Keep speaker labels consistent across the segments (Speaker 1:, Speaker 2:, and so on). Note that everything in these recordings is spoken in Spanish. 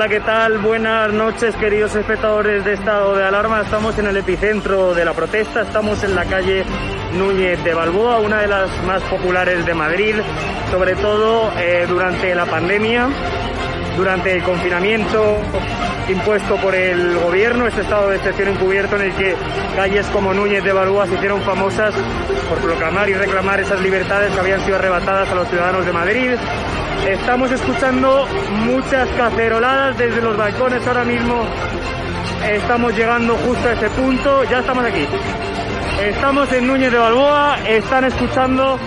Speaker 1: Hola, ¿qué tal? Buenas noches, queridos espectadores de Estado de Alarma. Estamos en el epicentro de la protesta, estamos en la calle Núñez de Balboa, una de las más populares de Madrid, sobre todo eh, durante la pandemia, durante el confinamiento impuesto por el gobierno, este estado de excepción encubierto en el que calles como Núñez de Balboa se hicieron famosas por proclamar y reclamar esas libertades que habían sido arrebatadas a los ciudadanos de Madrid. Estamos escuchando muchas caceroladas desde los balcones ahora mismo. Estamos llegando justo a ese punto. Ya estamos aquí. Estamos en Núñez de Balboa. Están escuchando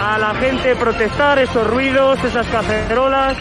Speaker 1: a la gente protestar esos ruidos, esas cacerolas.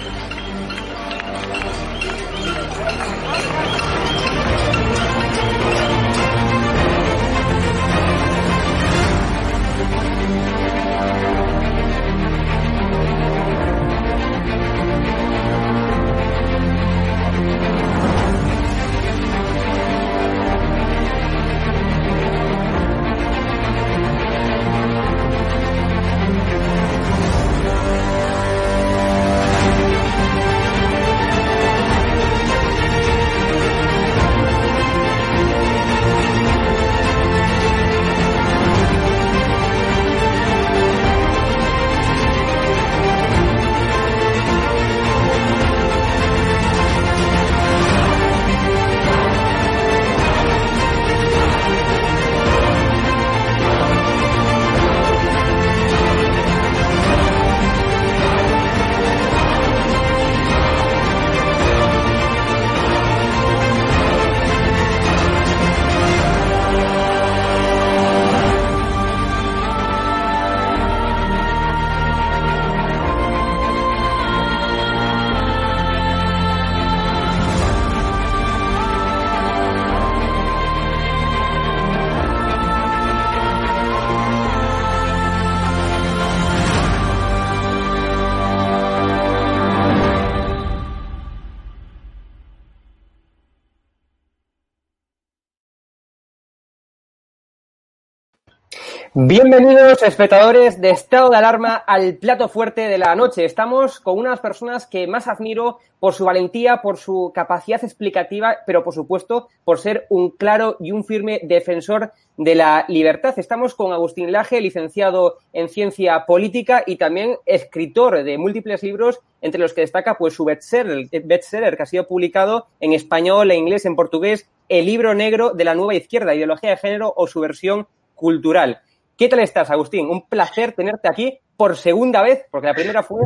Speaker 2: Bienvenidos, espectadores de Estado de Alarma, al plato fuerte de la noche. Estamos con unas personas que más admiro por su valentía, por su capacidad explicativa, pero por supuesto por ser un claro y un firme defensor de la libertad. Estamos con Agustín Laje, licenciado en Ciencia Política y también escritor de múltiples libros, entre los que destaca pues su bestseller, bestseller que ha sido publicado en español, en inglés, en portugués, El libro negro de la nueva izquierda, ideología de género o su versión cultural. ¿Qué tal estás, Agustín? Un placer tenerte aquí por segunda vez, porque la primera fue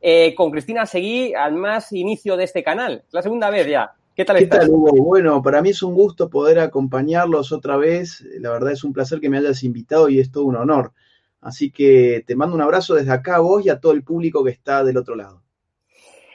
Speaker 2: eh, con Cristina Seguí al más inicio de este canal. La segunda vez ya. ¿Qué tal estás?
Speaker 3: Bueno, para mí es un gusto poder acompañarlos otra vez. La verdad es un placer que me hayas invitado y es todo un honor. Así que te mando un abrazo desde acá a vos y a todo el público que está del otro lado.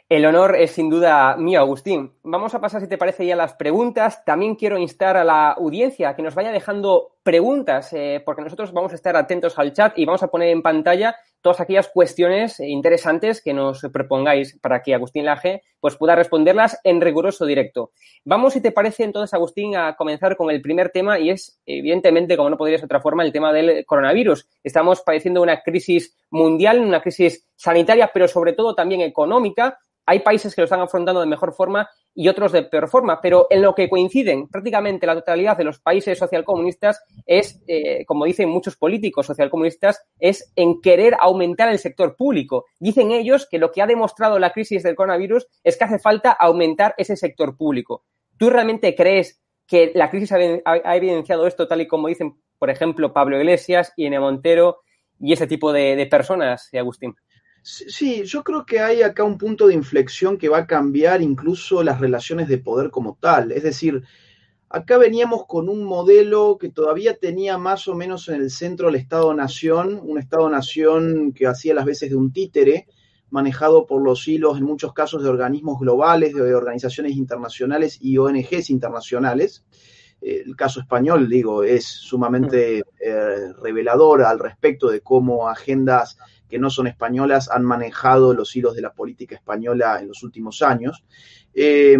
Speaker 2: El honor es sin duda mío, Agustín. Vamos a pasar, si te parece, ya a las preguntas. También quiero instar a la audiencia a que nos vaya dejando preguntas, eh, porque nosotros vamos a estar atentos al chat y vamos a poner en pantalla todas aquellas cuestiones interesantes que nos propongáis para que Agustín Laje pues, pueda responderlas en riguroso directo. Vamos, si te parece, entonces, Agustín, a comenzar con el primer tema y es, evidentemente, como no podría ser de otra forma, el tema del coronavirus. Estamos padeciendo una crisis mundial, una crisis sanitaria, pero sobre todo también económica hay países que lo están afrontando de mejor forma y otros de peor forma, pero en lo que coinciden prácticamente la totalidad de los países socialcomunistas es, eh, como dicen muchos políticos socialcomunistas, es en querer aumentar el sector público. Dicen ellos que lo que ha demostrado la crisis del coronavirus es que hace falta aumentar ese sector público. ¿Tú realmente crees que la crisis ha, evidenciado esto tal y como dicen, por ejemplo, Pablo Iglesias, Iene Montero y ese tipo de, de personas, Agustín?
Speaker 3: Sí, yo creo que hay acá un punto de inflexión que va a cambiar incluso las relaciones de poder como tal. Es decir, acá veníamos con un modelo que todavía tenía más o menos en el centro el Estado-Nación, un Estado-Nación que hacía las veces de un títere, manejado por los hilos en muchos casos de organismos globales, de organizaciones internacionales y ONGs internacionales. El caso español, digo, es sumamente eh, revelador al respecto de cómo agendas que no son españolas han manejado los hilos de la política española en los últimos años. Eh,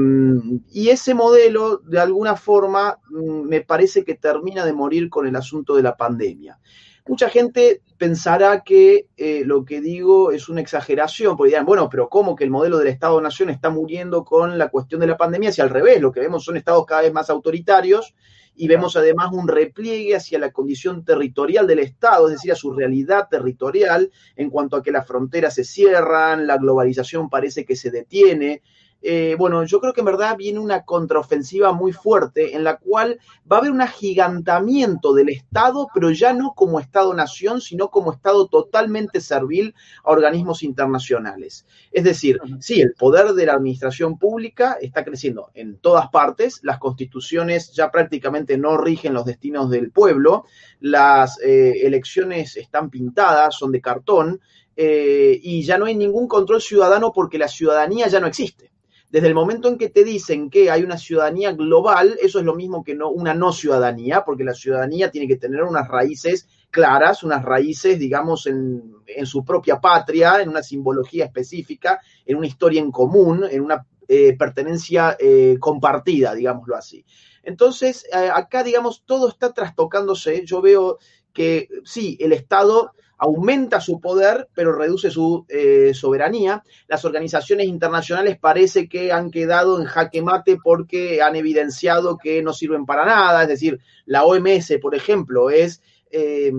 Speaker 3: y ese modelo, de alguna forma, mm, me parece que termina de morir con el asunto de la pandemia. Mucha gente pensará que eh, lo que digo es una exageración, porque dirán, bueno, pero ¿cómo que el modelo del Estado-Nación está muriendo con la cuestión de la pandemia? Si al revés, lo que vemos son estados cada vez más autoritarios y vemos además un repliegue hacia la condición territorial del Estado, es decir, a su realidad territorial, en cuanto a que las fronteras se cierran, la globalización parece que se detiene, eh, bueno, yo creo que en verdad viene una contraofensiva muy fuerte en la cual va a haber un agigantamiento del Estado, pero ya no como Estado-nación, sino como Estado totalmente servil a organismos internacionales. Es decir, sí, el poder de la administración pública está creciendo en todas partes, las constituciones ya prácticamente no rigen los destinos del pueblo, las eh, elecciones están pintadas, son de cartón, eh, y ya no hay ningún control ciudadano porque la ciudadanía ya no existe. Desde el momento en que te dicen que hay una ciudadanía global, eso es lo mismo que una no ciudadanía, porque la ciudadanía tiene que tener unas raíces claras, unas raíces, digamos, en, su propia patria, en una simbología específica, en una historia en común, en una eh, pertenencia eh, compartida, digámoslo así. Entonces, eh, acá, digamos, todo está trastocándose. Yo veo que sí, el Estado aumenta su poder, pero reduce su eh, soberanía. Las organizaciones internacionales parece que han quedado en jaque mate porque han evidenciado que no sirven para nada. Es decir, la OMS, por ejemplo, es eh,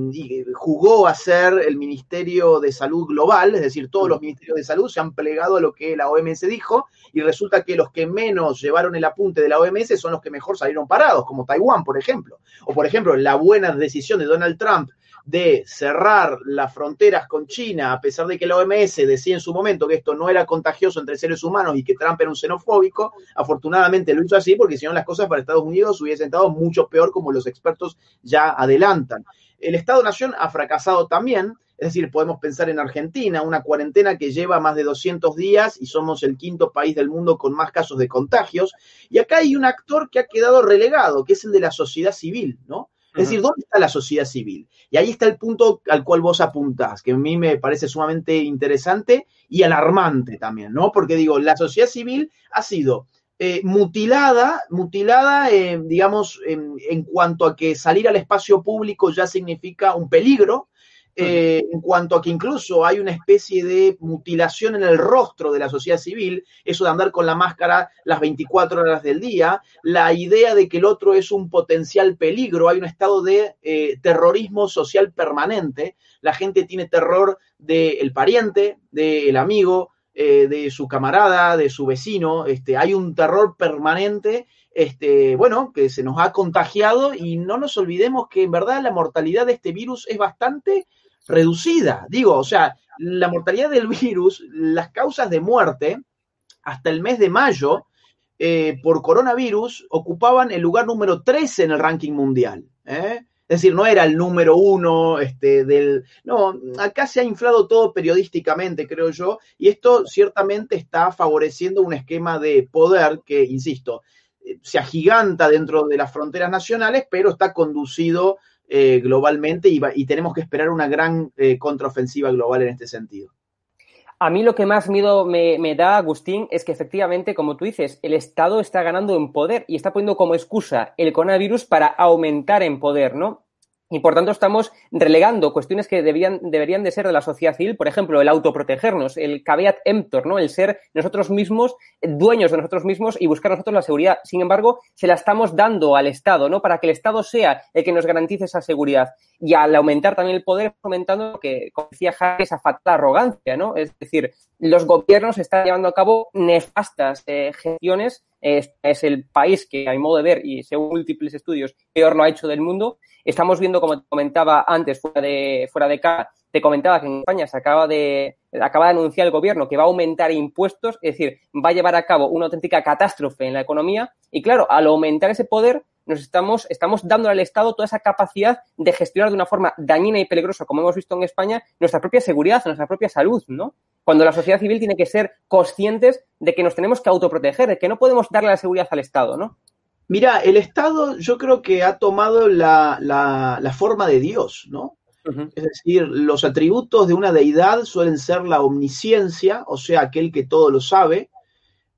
Speaker 3: jugó a ser el Ministerio de Salud Global, es decir, todos los ministerios de salud se han plegado a lo que la OMS dijo y resulta que los que menos llevaron el apunte de la OMS son los que mejor salieron parados, como Taiwán, por ejemplo. O, por ejemplo, la buena decisión de Donald Trump de cerrar las fronteras con China, a pesar de que la OMS decía en su momento que esto no era contagioso entre seres humanos y que Trump era un xenofóbico, afortunadamente lo hizo así porque si no las cosas para Estados Unidos hubiesen estado mucho peor como los expertos ya adelantan. El Estado-Nación ha fracasado también, es decir, podemos pensar en Argentina, una cuarentena que lleva más de 200 días y somos el quinto país del mundo con más casos de contagios. Y acá hay un actor que ha quedado relegado, que es el de la sociedad civil, ¿no? Es decir, ¿dónde está la sociedad civil? Y ahí está el punto al cual vos apuntás, que a mí me parece sumamente interesante y alarmante también, ¿no? Porque digo, la sociedad civil ha sido eh, mutilada, mutilada, eh, digamos, en, cuanto a que salir al espacio público ya significa un peligro, eh, en cuanto a que incluso hay una especie de mutilación en el rostro de la sociedad civil, eso de andar con la máscara las 24 horas del día, la idea de que el otro es un potencial peligro, hay un estado de eh, terrorismo social permanente, la gente tiene terror del pariente, del amigo, eh, de su camarada, de su vecino, este, hay un terror permanente este, bueno, que se nos ha contagiado y no nos olvidemos que en verdad la mortalidad de este virus es bastante reducida. Digo, o sea, la mortalidad del virus, las causas de muerte, hasta el mes de mayo, eh, por coronavirus, ocupaban el lugar número 13 en el ranking mundial. ¿eh? Es decir, no era el número uno este, del... No, acá se ha inflado todo periodísticamente, creo yo, y esto ciertamente está favoreciendo un esquema de poder que, insisto, eh, se agiganta dentro de las fronteras nacionales, pero está conducido eh, globalmente y, tenemos que esperar una gran eh, contraofensiva global en este sentido.
Speaker 2: A mí lo que más miedo me, me, da, Agustín, es que efectivamente, como tú dices, el Estado está ganando en poder y está poniendo como excusa el coronavirus para aumentar en poder, ¿no? Y por tanto estamos relegando cuestiones que deberían, de ser de la sociedad civil, por ejemplo, el autoprotegernos, el caveat emptor, ¿no? El ser nosotros mismos, dueños de nosotros mismos y buscar nosotros la seguridad. Sin embargo, se la estamos dando al Estado, ¿no? Para que el Estado sea el que nos garantice esa seguridad. Y al aumentar también el poder, aumentando que, como decía esa fatal arrogancia, ¿no? Es decir, los gobiernos están llevando a cabo nefastas eh, gestiones. Es, el país que, a mi modo de ver, y según múltiples estudios, peor lo ha hecho del mundo Estamos viendo, como te comentaba antes, fuera de, fuera de cara, te comentaba que en España se acaba de, acaba de anunciar el gobierno que va a aumentar impuestos, es decir, va a llevar a cabo una auténtica catástrofe en la economía. Y claro, al aumentar ese poder, nos estamos, estamos dando al Estado toda esa capacidad de gestionar de una forma dañina y peligrosa, como hemos visto en España, nuestra propia seguridad, nuestra propia salud, ¿no? Cuando la sociedad civil tiene que ser conscientes de que nos tenemos que autoproteger, de que no podemos darle la seguridad al Estado, ¿no?
Speaker 3: Mira, el Estado yo creo que ha tomado la, la, forma de Dios, ¿no? Es decir, los atributos de una deidad suelen ser la omnisciencia, o sea, aquel que todo lo sabe,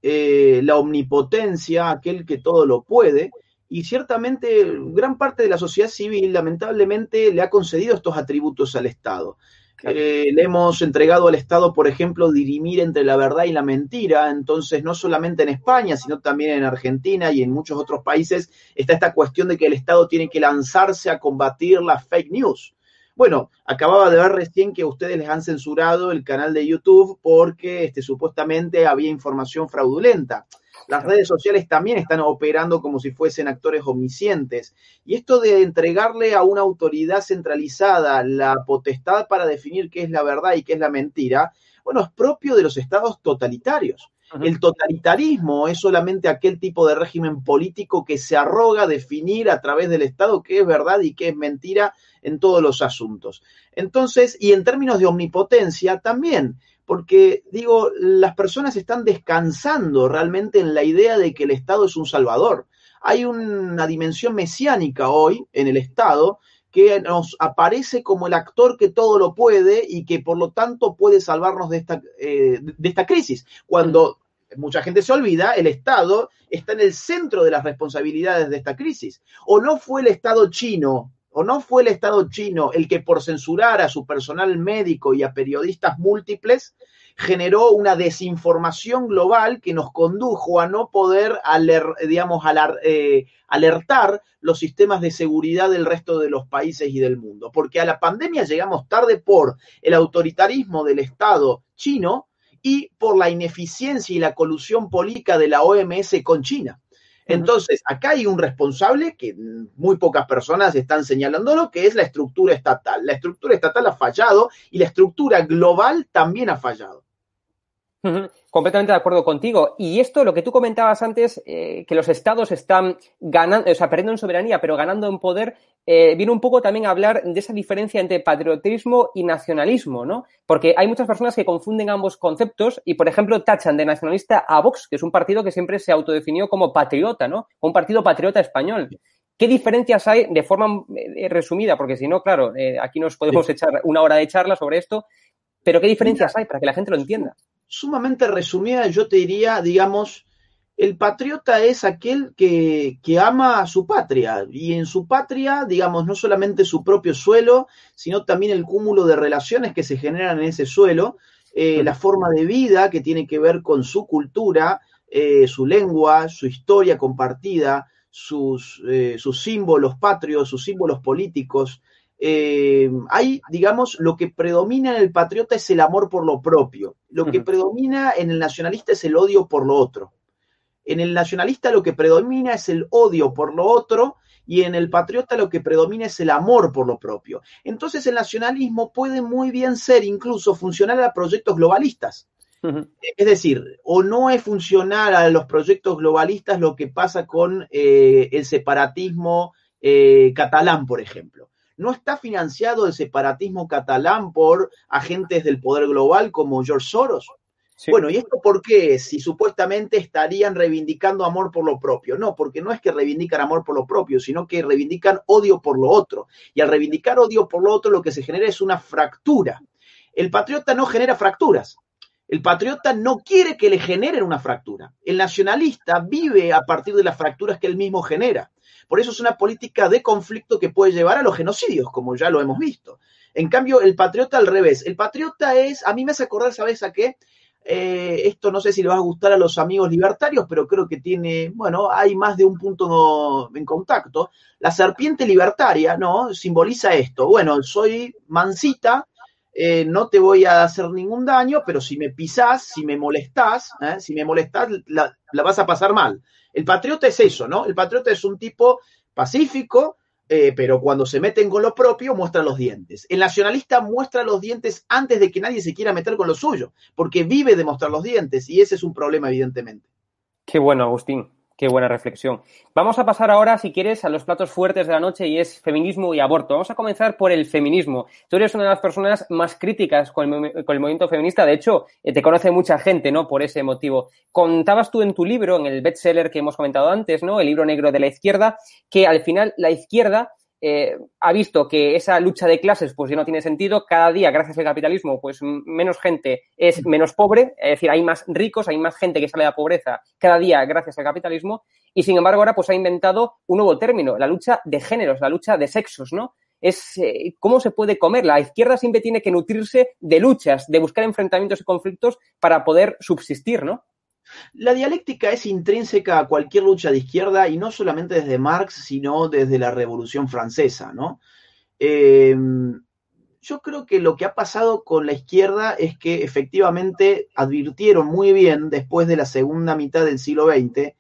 Speaker 3: eh, la omnipotencia, aquel que todo lo puede, y ciertamente gran parte de la sociedad civil lamentablemente le ha concedido estos atributos al Estado. Eh, le hemos entregado al Estado, por ejemplo, dirimir entre la verdad y la mentira. Entonces, no solamente en España, sino también en Argentina y en muchos otros países, está esta cuestión de que el Estado tiene que lanzarse a combatir las fake news. Bueno, acababa de ver recién que ustedes les han censurado el canal de YouTube porque este, supuestamente había información fraudulenta. Las redes sociales también están operando como si fuesen actores omniscientes. Y esto de entregarle a una autoridad centralizada la potestad para definir qué es la verdad y qué es la mentira, bueno, es propio de los estados totalitarios. El totalitarismo es solamente aquel tipo de régimen político que se arroga definir a través del Estado qué es verdad y qué es mentira en todos los asuntos. Entonces, y en términos de omnipotencia también, porque digo, las personas están descansando realmente en la idea de que el Estado es un salvador. Hay una dimensión mesiánica hoy en el Estado que nos aparece como el actor que todo lo puede y que por lo tanto puede salvarnos de esta, eh, de esta crisis. Cuando mucha gente se olvida, el Estado está en el centro de las responsabilidades de esta crisis. ¿O no fue el Estado chino ¿O no fue el Estado chino el que por censurar a su personal médico y a periodistas múltiples generó una desinformación global que nos condujo a no poder eh, alertar los sistemas de seguridad del resto de los países y del mundo? Porque a la pandemia llegamos tarde por el autoritarismo del Estado chino y por la ineficiencia y la colusión política de la OMS con China. Entonces, acá hay un responsable que muy pocas personas están señalándolo, que es la estructura estatal. La estructura estatal ha fallado y la estructura global también ha fallado.
Speaker 2: Completamente de acuerdo contigo. Y esto, lo que tú comentabas antes, eh, que los estados están ganando, o sea, perdiendo en soberanía, pero ganando en poder, eh, viene un poco también a hablar de esa diferencia entre patriotismo y nacionalismo, ¿no? Porque hay muchas personas que confunden ambos conceptos y, por ejemplo, tachan de nacionalista a Vox, que es un partido que siempre se autodefinió como patriota, ¿no? Un partido patriota español. ¿Qué diferencias hay de forma eh, resumida? Porque si no, claro, aquí nos podemos echar una hora de charla sobre esto, pero ¿qué diferencias hay para que la gente lo entienda?
Speaker 3: Sumamente resumida, yo te diría, digamos, el patriota es aquel que, ama a su patria y en su patria, digamos, no solamente su propio suelo, sino también el cúmulo de relaciones que se generan en ese suelo, eh, la forma de vida que tiene que ver con su cultura, eh, su lengua, su historia compartida, sus, eh, sus símbolos patrios, sus símbolos políticos, eh, hay, digamos, lo que predomina en el patriota es el amor por lo propio. Lo que predomina en el nacionalista es el odio por lo otro. En el nacionalista lo que predomina es el odio por lo otro y en el patriota lo que predomina es el amor por lo propio. Entonces el nacionalismo puede muy bien ser incluso funcional a proyectos globalistas. Es decir, o no es funcional a los proyectos globalistas lo que pasa con eh, el separatismo eh, catalán, por ejemplo no está financiado el separatismo catalán por agentes del poder global como George Soros. Bueno, ¿y esto por qué? Si supuestamente estarían reivindicando amor por lo propio. No, porque no es que reivindican amor por lo propio, sino que reivindican odio por lo otro. Y al reivindicar odio por lo otro, lo que se genera es una fractura. El patriota no genera fracturas. El patriota no quiere que le generen una fractura. El nacionalista vive a partir de las fracturas que él mismo genera. Por eso es una política de conflicto que puede llevar a los genocidios, como ya lo hemos visto. En cambio, el patriota al revés. El patriota es, a mí me hace acordar, ¿sabes a qué? Eh, esto no sé si le va a gustar a los amigos libertarios, pero creo que tiene, bueno, hay más de un punto en contacto. La serpiente libertaria, ¿no? Simboliza esto. Bueno, soy mansita, eh, no te voy a hacer ningún daño, pero si me pisás, si me molestás, ¿eh? si me molestás, la, vas a pasar mal. El patriota es eso, ¿no? El patriota es un tipo pacífico, eh, pero cuando se meten con lo propio muestra los dientes. El nacionalista muestra los dientes antes de que nadie se quiera meter con lo suyo, porque vive de mostrar los dientes y ese es un problema, evidentemente.
Speaker 2: Qué bueno, Agustín. Qué buena reflexión. Vamos a pasar ahora, si quieres, a los platos fuertes de la noche y es feminismo y aborto. Vamos a comenzar por el feminismo. Tú eres una de las personas más críticas con el, movimiento feminista. De hecho, eh, te conoce mucha gente, ¿no? Por ese motivo. Contabas tú en tu libro, en el bestseller que hemos comentado antes, ¿no? El libro negro de la izquierda, que al final la izquierda eh, ha visto que esa lucha de clases pues ya no tiene sentido, cada día gracias al capitalismo pues menos gente es menos pobre, es decir, hay más ricos, hay más gente que sale de la pobreza cada día gracias al capitalismo y sin embargo ahora pues ha inventado un nuevo término, la lucha de géneros, la lucha de sexos, ¿no? Es eh, cómo se puede comer. La izquierda siempre tiene que nutrirse de luchas, de buscar enfrentamientos y conflictos para poder subsistir, ¿no?
Speaker 3: La dialéctica es intrínseca a cualquier lucha de izquierda y no solamente desde Marx, sino desde la Revolución Francesa, ¿no? Em, yo creo que lo que ha pasado con la izquierda es que efectivamente advirtieron muy bien después de la segunda mitad del siglo XX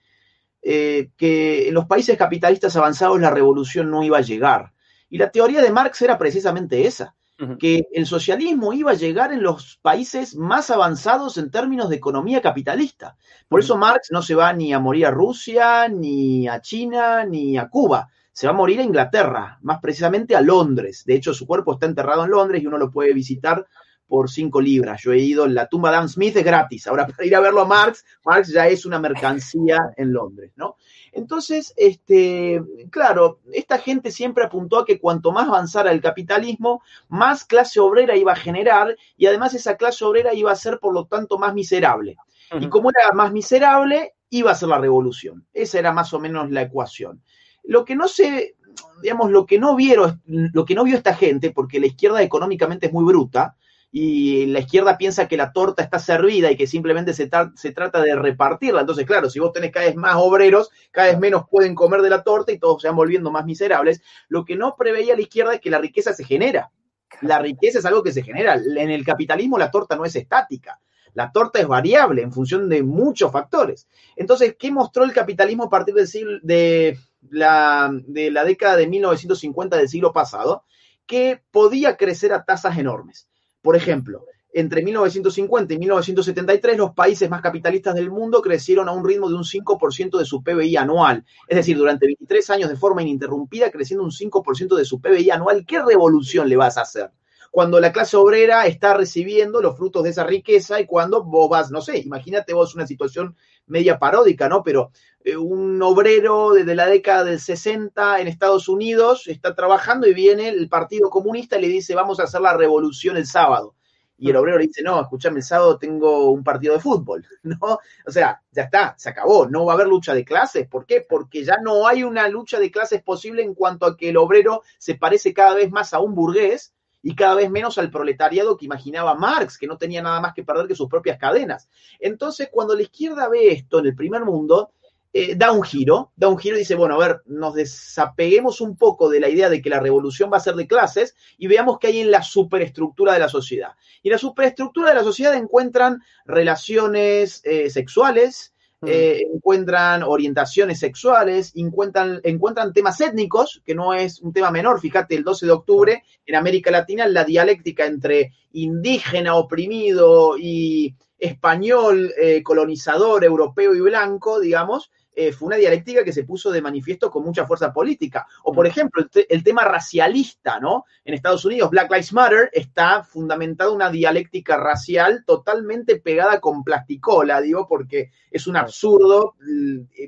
Speaker 3: eh, que en los países capitalistas avanzados la revolución no iba a llegar. Y la teoría de Marx era precisamente esa que el socialismo iba a llegar en los países más avanzados en términos de economía capitalista. Por eso Marx no se va ni a morir a Rusia, ni a China, ni a Cuba. Se va a morir a Inglaterra, más precisamente a Londres. De hecho, su cuerpo está enterrado en Londres y uno lo puede visitar por cinco libras. Yo he ido, la tumba de Adam Smith es gratis. Ahora, para ir a verlo a Marx, Marx ya es una mercancía en Londres, ¿no? Entonces, este, claro, esta gente siempre apuntó a que cuanto más avanzara el capitalismo, más clase obrera iba a generar y además esa clase obrera iba a ser, por lo tanto, más miserable. Y como era más miserable, iba a ser la revolución. Esa era más o menos la ecuación. Lo que no se, digamos, lo que no vieron, lo que no vio esta gente, porque la izquierda económicamente es muy bruta, y la izquierda piensa que la torta está servida y que simplemente se, se, trata de repartirla. Entonces, claro, si vos tenés cada vez más obreros, cada vez menos pueden comer de la torta y todos se van volviendo más miserables. Lo que no preveía la izquierda es que la riqueza se genera. La riqueza es algo que se genera. En el capitalismo la torta no es estática. La torta es variable en función de muchos factores. Entonces, ¿qué mostró el capitalismo a partir del siglo, de, la, de la década de 1950 del siglo pasado? Que podía crecer a tasas enormes por ejemplo, entre 1950 y 1973 los países más capitalistas del mundo crecieron a un ritmo de un 5% de su PBI anual. Es decir, durante 23 años de forma ininterrumpida creciendo un 5% de su PBI anual. ¿Qué revolución le vas a hacer? Cuando la clase obrera está recibiendo los frutos de esa riqueza y cuando vos vas, no sé, imagínate vos una situación media paródica, ¿no? Pero eh, un obrero desde la década del 60 en Estados Unidos está trabajando y viene el Partido Comunista y le dice, vamos a hacer la revolución el sábado. Y el obrero le dice, no, escúchame, el sábado tengo un partido de fútbol, ¿no? O sea, ya está, se acabó, no va a haber lucha de clases. ¿Por qué? Porque ya no hay una lucha de clases posible en cuanto a que el obrero se parece cada vez más a un burgués y cada vez menos al proletariado que imaginaba Marx, que no tenía nada más que perder que sus propias cadenas. Entonces, cuando la izquierda ve esto en el primer mundo, eh, da un giro, da un giro y dice, bueno, a ver, nos desapeguemos un poco de la idea de que la revolución va a ser de clases y veamos qué hay en la superestructura de la sociedad. Y en la superestructura de la sociedad encuentran relaciones eh, sexuales. Eh, encuentran orientaciones sexuales, encuentran, encuentran temas étnicos, que no es un tema menor. Fíjate, el 12 de octubre en América Latina la dialéctica entre indígena oprimido y español colonizador europeo y blanco, digamos, eh, fue una dialéctica que se puso de manifiesto con mucha fuerza política. O, por mm. ejemplo, el, tema racialista, ¿no? En Estados Unidos, Black Lives Matter está fundamentada una dialéctica racial totalmente pegada con plasticola, digo, porque es un absurdo.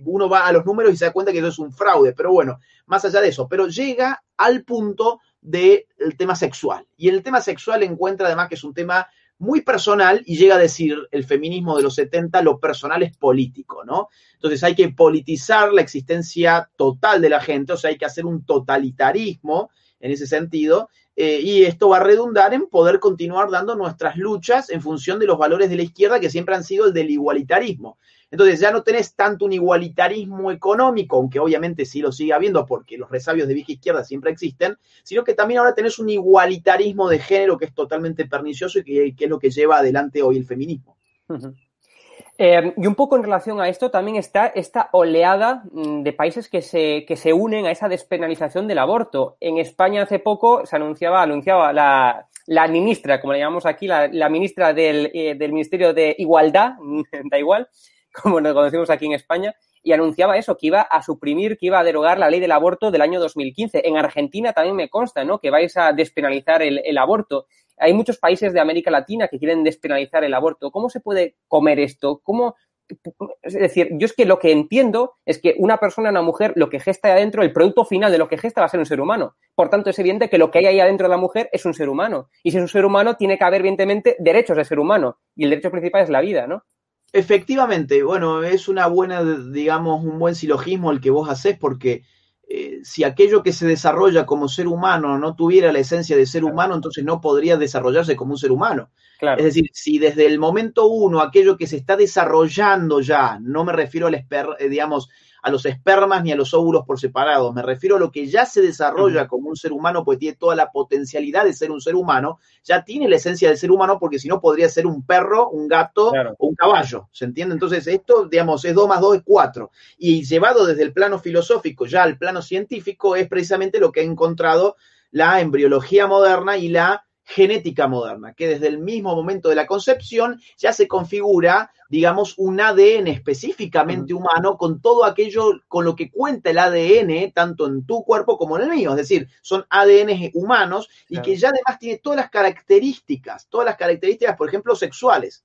Speaker 3: Uno va a los números y se da cuenta que eso es un fraude, pero bueno, más allá de eso, pero llega al punto del tema sexual. Y el tema sexual encuentra además que es un tema muy personal y llega a decir el feminismo de los 70, lo personal es político, ¿no? Entonces hay que politizar la existencia total de la gente, o sea, hay que hacer un totalitarismo en ese sentido, eh, y esto va a redundar en poder continuar dando nuestras luchas en función de los valores de la izquierda que siempre han sido el del igualitarismo. Entonces ya no tenés tanto un igualitarismo económico, aunque obviamente sí lo sigue habiendo porque los resabios de vieja izquierda siempre existen, sino que también ahora tenés un igualitarismo de género que es totalmente pernicioso y que, es lo que lleva adelante hoy el feminismo.
Speaker 2: Eh, y un poco en relación a esto también está esta oleada mm, de países que se, que se unen a esa despenalización del aborto. En España hace poco se anunciaba, anunciaba la, la ministra, como le llamamos aquí, la, ministra del, eh, del Ministerio de Igualdad, da igual, como nos conocemos aquí en España, y anunciaba eso, que iba a suprimir, que iba a derogar la ley del aborto del año 2015. En Argentina también me consta, ¿no? Que vais a despenalizar el, el aborto. Hay muchos países de América Latina que quieren despenalizar el aborto. ¿Cómo se puede comer esto? ¿Cómo es decir, yo es que lo que entiendo es que una persona, una mujer, lo que gesta ahí adentro, el producto final de lo que gesta va a ser un ser humano. Por tanto, es evidente que lo que hay ahí adentro de la mujer es un ser humano. Y si es un ser humano, tiene que haber, evidentemente, derechos de ser humano. Y el derecho principal es la vida, ¿no?
Speaker 3: Efectivamente, bueno, es una buena, digamos, un buen silogismo el que vos haces porque eh, si aquello que se desarrolla como ser humano no tuviera la esencia de ser humano, entonces no podría desarrollarse como un ser humano. Es decir, si desde el momento uno aquello que se está desarrollando ya, no me refiero al eh, digamos, a los espermas ni a los óvulos por separado, me refiero a lo que ya se desarrolla como un ser humano, pues tiene toda la potencialidad de ser un ser humano, ya tiene la esencia del ser humano, porque si no podría ser un perro, un gato o un caballo, ¿se entiende? Entonces esto, digamos, es 2 más 2 es 4. Y llevado desde el plano filosófico ya al plano científico es precisamente lo que ha encontrado la embriología moderna y la genética moderna, que desde el mismo momento de la concepción ya se configura, digamos, un ADN específicamente humano con todo aquello con lo que cuenta el ADN, tanto en tu cuerpo como en el mío. Es decir, son ADN humanos y que ya además tiene todas las características, todas las características, por ejemplo, sexuales.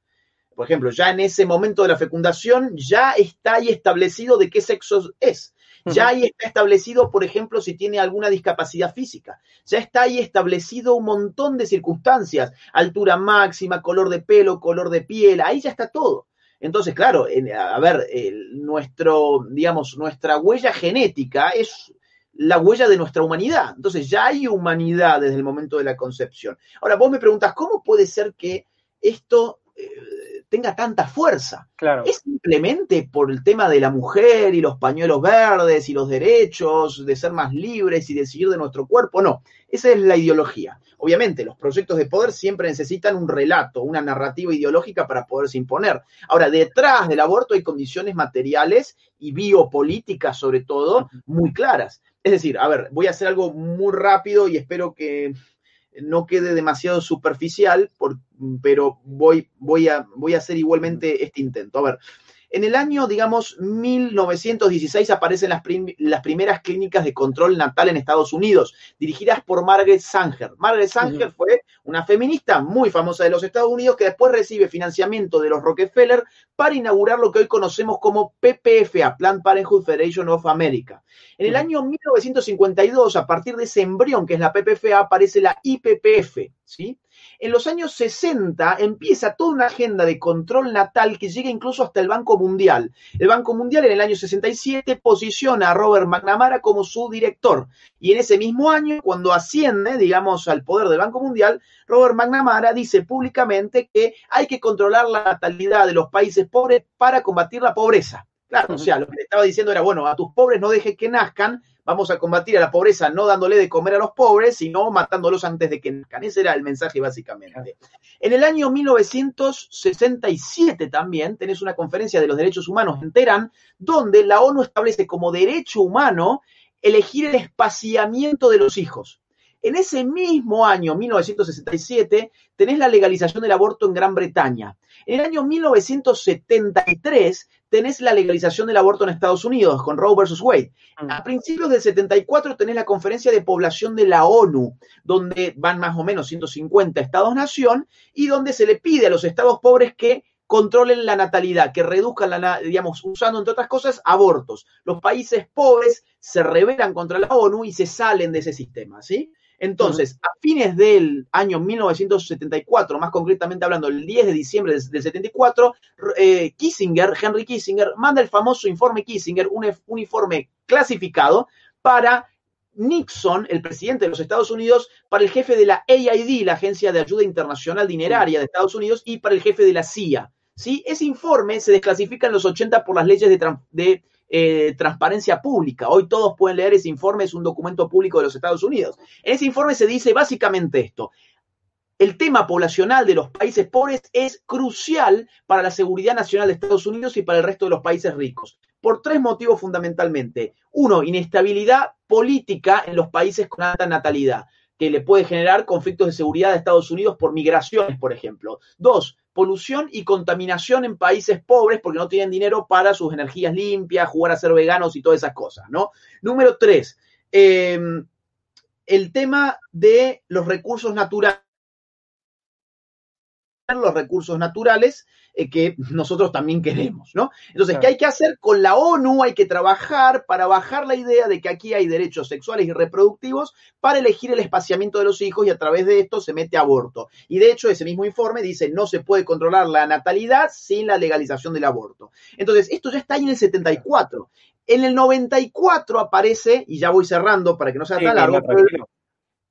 Speaker 3: Por ejemplo, ya en ese momento de la fecundación ya está ahí establecido de qué sexo es. Ya ahí está establecido, por ejemplo, si tiene alguna discapacidad física. Ya está ahí establecido un montón de circunstancias, altura máxima, color de pelo, color de piel, ahí ya está todo. Entonces, claro, a ver, nuestro, digamos, nuestra huella genética es la huella de nuestra humanidad. Entonces, ya hay humanidad desde el momento de la concepción. Ahora, vos me preguntas, ¿cómo puede ser que esto eh, tenga tanta fuerza.
Speaker 2: Claro.
Speaker 3: Es simplemente por el tema de la mujer y los pañuelos verdes y los derechos de ser más libres y decidir de nuestro cuerpo. No, esa es la ideología. Obviamente, los proyectos de poder siempre necesitan un relato, una narrativa ideológica para poderse imponer. Ahora, detrás del aborto hay condiciones materiales y biopolíticas, sobre todo, muy claras. Es decir, a ver, voy a hacer algo muy rápido y espero que no quede demasiado superficial, pero voy, voy, a, voy a hacer igualmente este intento. A ver, en el año, digamos, 1916 aparecen las, las, primeras clínicas de control natal en Estados Unidos, dirigidas por Margaret Sanger. Margaret Sanger fue una feminista muy famosa de los Estados Unidos que después recibe financiamiento de los Rockefeller para inaugurar lo que hoy conocemos como PPFA, Planned Parenthood Federation of America. En el año 1952, a partir de ese embrión que es la PPFA, aparece la IPPF, ¿sí? En los años 60 empieza toda una agenda de control natal que llega incluso hasta el Banco Mundial. El Banco Mundial en el año 67 posiciona a Robert McNamara como su director. Y en ese mismo año, cuando asciende, digamos, al poder del Banco Mundial, Robert McNamara dice públicamente que hay que controlar la natalidad de los países pobres para combatir la pobreza. Claro, o sea, lo que le estaba diciendo era, bueno, a tus pobres no dejes que nazcan, vamos a combatir a la pobreza no dándole de comer a los pobres, sino matándolos antes de que nazcan. Ese era el mensaje básicamente. En el año 1967 también tenés una conferencia de los derechos humanos en Teherán, donde la ONU establece como derecho humano elegir el espaciamiento de los hijos. En ese mismo año, 1967, tenés la legalización del aborto en Gran Bretaña. En el año 1973 tenés la legalización del aborto en Estados Unidos con Roe versus Wade. Mm. A principios del 74 tenés la conferencia de población de la ONU, donde van más o menos 150 estados-nación y donde se le pide a los estados pobres que controlen la natalidad, que reduzcan la, digamos, usando entre otras cosas abortos. Los países pobres se rebelan contra la ONU y se salen de ese sistema, ¿sí? Entonces, a fines del año 1974, más concretamente hablando, el 10 de diciembre del 74, eh, Kissinger, Henry Kissinger, manda el famoso informe Kissinger, un, informe clasificado para Nixon, el presidente de los Estados Unidos, para el jefe de la AID, la Agencia de Ayuda Internacional Dineraria de Estados Unidos, y para el jefe de la CIA. ¿sí? Ese informe se desclasifica en los 80 por las leyes de eh, transparencia pública. Hoy todos pueden leer ese informe, es un documento público de los Estados Unidos. En ese informe se dice básicamente esto. El tema poblacional de los países pobres es crucial para la seguridad nacional de Estados Unidos y para el resto de los países ricos, por tres motivos fundamentalmente. Uno, inestabilidad política en los países con alta natalidad que le puede generar conflictos de seguridad a Estados Unidos por migraciones, por ejemplo. Dos, polución y contaminación en países pobres porque no tienen dinero para sus energías limpias, jugar a ser veganos y todas esas cosas, ¿no? Número tres, em, el tema de los recursos naturales los recursos naturales eh, que nosotros también queremos, ¿no? Entonces, ¿qué hay que hacer? Con la ONU hay que trabajar para bajar la idea de que aquí hay derechos sexuales y reproductivos para elegir el espaciamiento de los hijos y a través de esto se mete aborto. Y de hecho, ese mismo informe dice no se puede controlar la natalidad sin la legalización del aborto. Entonces, esto ya está ahí en el 74. En el 94 aparece, y ya voy cerrando para que no sea tan largo,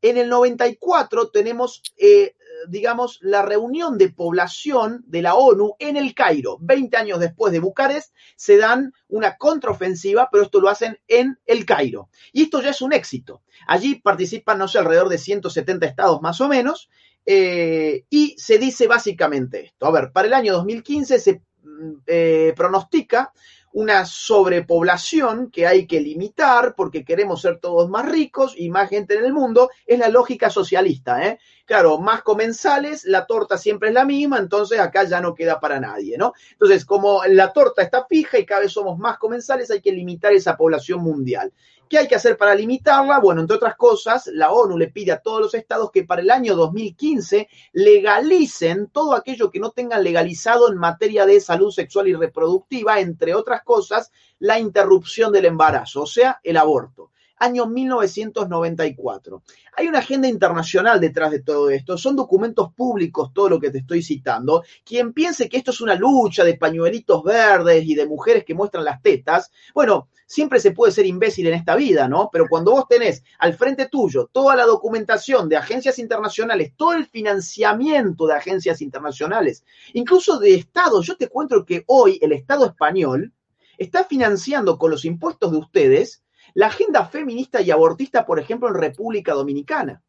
Speaker 3: en el 94 tenemos eh, digamos, la reunión de población de la ONU en el Cairo. Veinte años después de Bucarest, se dan una contraofensiva, pero esto lo hacen en el Cairo. Y esto ya es un éxito. Allí participan, no sé, alrededor de 170 estados más o menos, eh, y se dice básicamente esto. A ver, para el año 2015 se mm, eh, pronostica una sobrepoblación que hay que limitar porque queremos ser todos más ricos y más gente en el mundo, es la lógica socialista. ¿eh? Claro, más comensales, la torta siempre es la misma, entonces acá ya no queda para nadie, ¿no? Entonces, como la torta está fija y cada vez somos más comensales, hay que limitar esa población mundial. ¿Qué hay que hacer para limitarla? Bueno, entre otras cosas, la ONU le pide a todos los estados que para el año 2015 legalicen todo aquello que no tengan legalizado en materia de salud sexual y reproductiva, entre otras cosas, la interrupción del embarazo, o sea, el aborto año 1994. Hay una agenda internacional detrás de todo esto, son documentos públicos todo lo que te estoy citando. Quien piense que esto es una lucha de pañuelitos verdes y de mujeres que muestran las tetas, bueno, siempre se puede ser imbécil en esta vida, ¿no? Pero cuando vos tenés al frente tuyo toda la documentación de agencias internacionales, todo el financiamiento de agencias internacionales, incluso de estados, yo te cuento que hoy el Estado español está financiando con los impuestos de ustedes la agenda feminista y abortista, por ejemplo, en República Dominicana.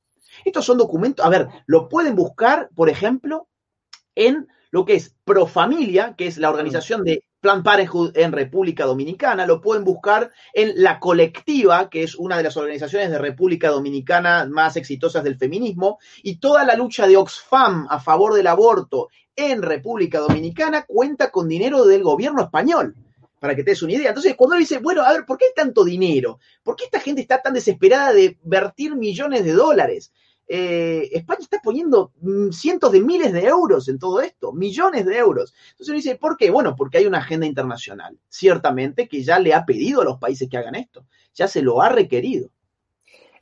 Speaker 3: Estos son documentos, a ver, lo pueden buscar, por ejemplo, en lo que es Profamilia, que es la organización de Plan Parenthood en República Dominicana, lo pueden buscar en La Colectiva, que es una de las organizaciones de República Dominicana más exitosas del feminismo, y toda la lucha de Oxfam a favor del aborto en República Dominicana cuenta con dinero del gobierno español para que te des una idea. Entonces, cuando uno dice, bueno, a ver, ¿por qué hay tanto dinero? ¿Por qué esta gente está tan desesperada de vertir millones de dólares? Eh, España está poniendo mm, cientos de miles de euros en todo esto, millones de euros. Entonces uno dice, ¿por qué? Bueno, porque hay una agenda internacional, ciertamente, que ya le ha pedido a los países que hagan esto, ya se lo ha requerido.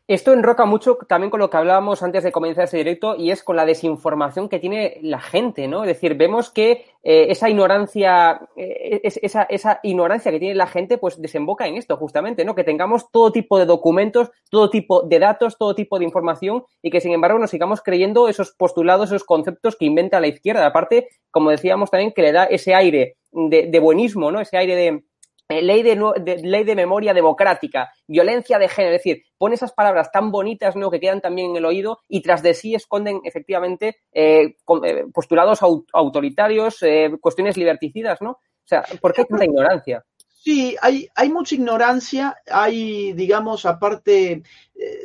Speaker 2: Esto enroca mucho también con lo que hablábamos antes de comenzar este directo y es con la desinformación que tiene la gente, ¿no? Es decir, vemos que eh, esa ignorancia, eh, esa, esa, ignorancia que tiene la gente, pues desemboca en esto justamente, ¿no? Que tengamos todo tipo de documentos, todo tipo de datos, todo tipo de información y que sin embargo nos sigamos creyendo esos postulados, esos conceptos que inventa la izquierda. Aparte, como decíamos también, que le da ese aire de, de buenismo, ¿no? Ese aire de ley de, ley de memoria democrática, violencia de género, es decir, pone esas palabras tan bonitas ¿no? que quedan también en el oído y tras de sí esconden efectivamente eh, eh, postulados autoritarios, cuestiones liberticidas, ¿no? O sea, ¿por qué tanta ignorancia?
Speaker 3: Sí, hay, hay mucha ignorancia, hay, digamos, aparte,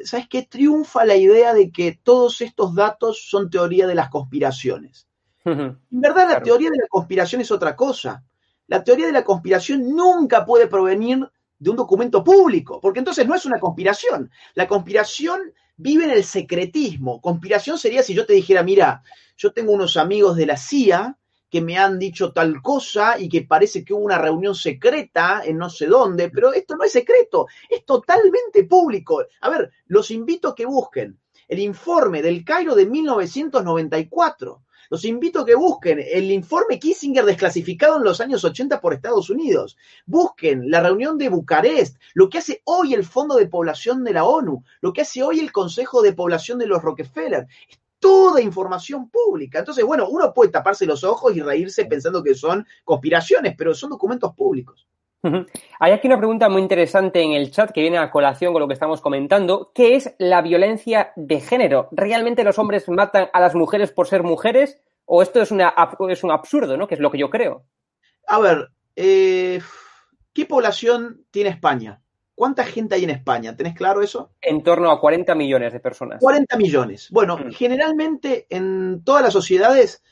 Speaker 3: ¿sabes qué? Triunfa la idea de que todos estos datos son teoría de las conspiraciones. En verdad, la teoría de la conspiración es otra cosa la teoría de la conspiración nunca puede provenir de un documento público, porque entonces no es una conspiración. La conspiración vive en el secretismo. Conspiración sería si yo te dijera, mira, yo tengo unos amigos de la CIA que me han dicho tal cosa y que parece que hubo una reunión secreta en no sé dónde, pero esto no es secreto, es totalmente público. A ver, los invito a que busquen el informe del Cairo de 1994 los invito a que busquen el informe Kissinger desclasificado en los años 80 por Estados Unidos. Busquen la reunión de Bucarest, lo que hace hoy el Fondo de Población de la ONU, lo que hace hoy el Consejo de Población de los Rockefeller. Es toda información pública. Entonces, bueno, uno puede taparse los ojos y reírse pensando que son conspiraciones, pero son documentos públicos.
Speaker 2: Hay aquí una pregunta muy interesante en el chat que viene a colación con lo que estamos comentando. ¿Qué es la violencia de género? ¿Realmente los hombres matan a las mujeres por ser mujeres? ¿O esto es, una, es un absurdo, ¿no? Que es lo que yo creo.
Speaker 3: A ver, eh, ¿qué población tiene España? ¿Cuánta gente hay en España? ¿Tenés claro eso?
Speaker 2: En torno a 40 millones de personas.
Speaker 3: 40 millones. Bueno, mm. generalmente en todas las sociedades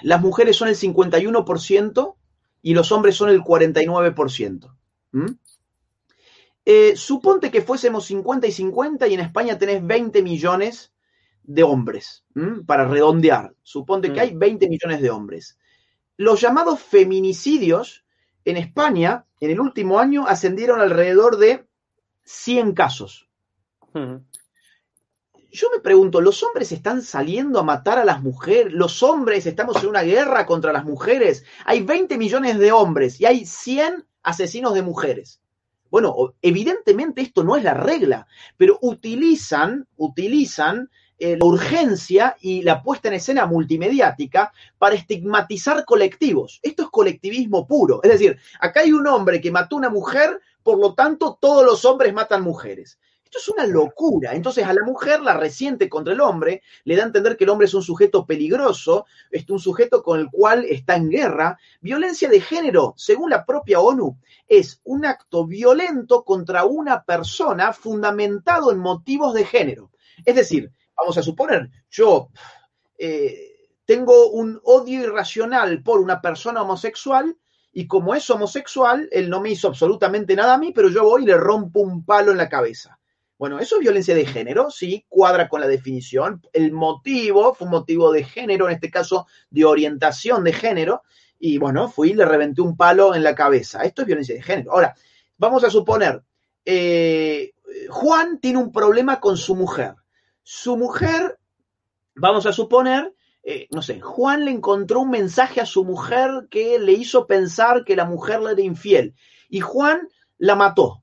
Speaker 3: las mujeres son el 51% y los hombres son el 49%. ¿Mm? Eh, suponte que fuésemos 50 y 50 y en España tenés 20 millones de hombres, para redondear. Suponte que mm. hay 20 millones de hombres. Los llamados feminicidios en España, en el último año, ascendieron alrededor de 100 casos. Yo me pregunto, ¿los hombres están saliendo a matar a las mujeres? ¿Los hombres estamos en una guerra contra las mujeres? Hay 20 millones de hombres y hay 100 asesinos de mujeres. Bueno, evidentemente esto no es la regla, pero utilizan, utilizan eh, la urgencia y la puesta en escena multimediática para estigmatizar colectivos. Esto es colectivismo puro. Es decir, acá hay un hombre que mató a una mujer, por lo tanto todos los hombres matan mujeres. Esto es una locura. Entonces a la mujer la resiente contra el hombre, le da a entender que el hombre es un sujeto peligroso, es un sujeto con el cual está en guerra. Violencia de género, según la propia ONU, es un acto violento contra una persona fundamentado en motivos de género. Es decir, vamos a suponer, yo eh, tengo un odio irracional por una persona homosexual y como es homosexual, él no me hizo absolutamente nada a mí, pero yo voy y le rompo un palo en la cabeza. Bueno, eso es violencia de género, sí, cuadra con la definición. El motivo fue un motivo de género, en este caso de orientación de género, y bueno, fui y le reventé un palo en la cabeza. Esto es violencia de género. Ahora, vamos a suponer, eh, Juan tiene un problema con su mujer su mujer, vamos a suponer, eh, no sé, Juan le encontró un mensaje a su mujer que le hizo pensar que la mujer le era infiel y Juan la mató.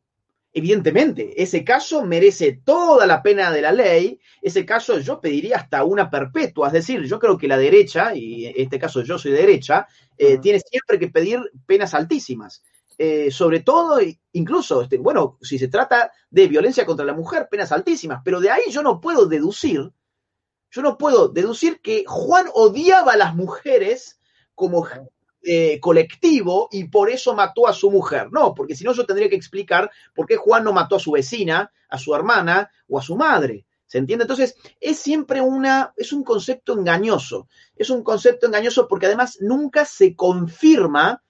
Speaker 3: Evidentemente, ese caso merece toda la pena de la ley. Ese caso yo pediría hasta una perpetua. Es decir, yo creo que la derecha, y en este caso yo soy derecha, eh, tiene siempre que pedir penas altísimas. Eh, sobre todo, incluso, este, bueno, si se trata de violencia contra la mujer, penas altísimas, pero de ahí yo no puedo deducir, yo no puedo deducir que Juan odiaba a las mujeres como eh, colectivo y por eso mató a su mujer. No, porque si no yo tendría que explicar por qué Juan no mató a su vecina, a su hermana o a su madre. ¿Se entiende? Entonces, es siempre una, es un concepto engañoso. Es un concepto engañoso porque además nunca se confirma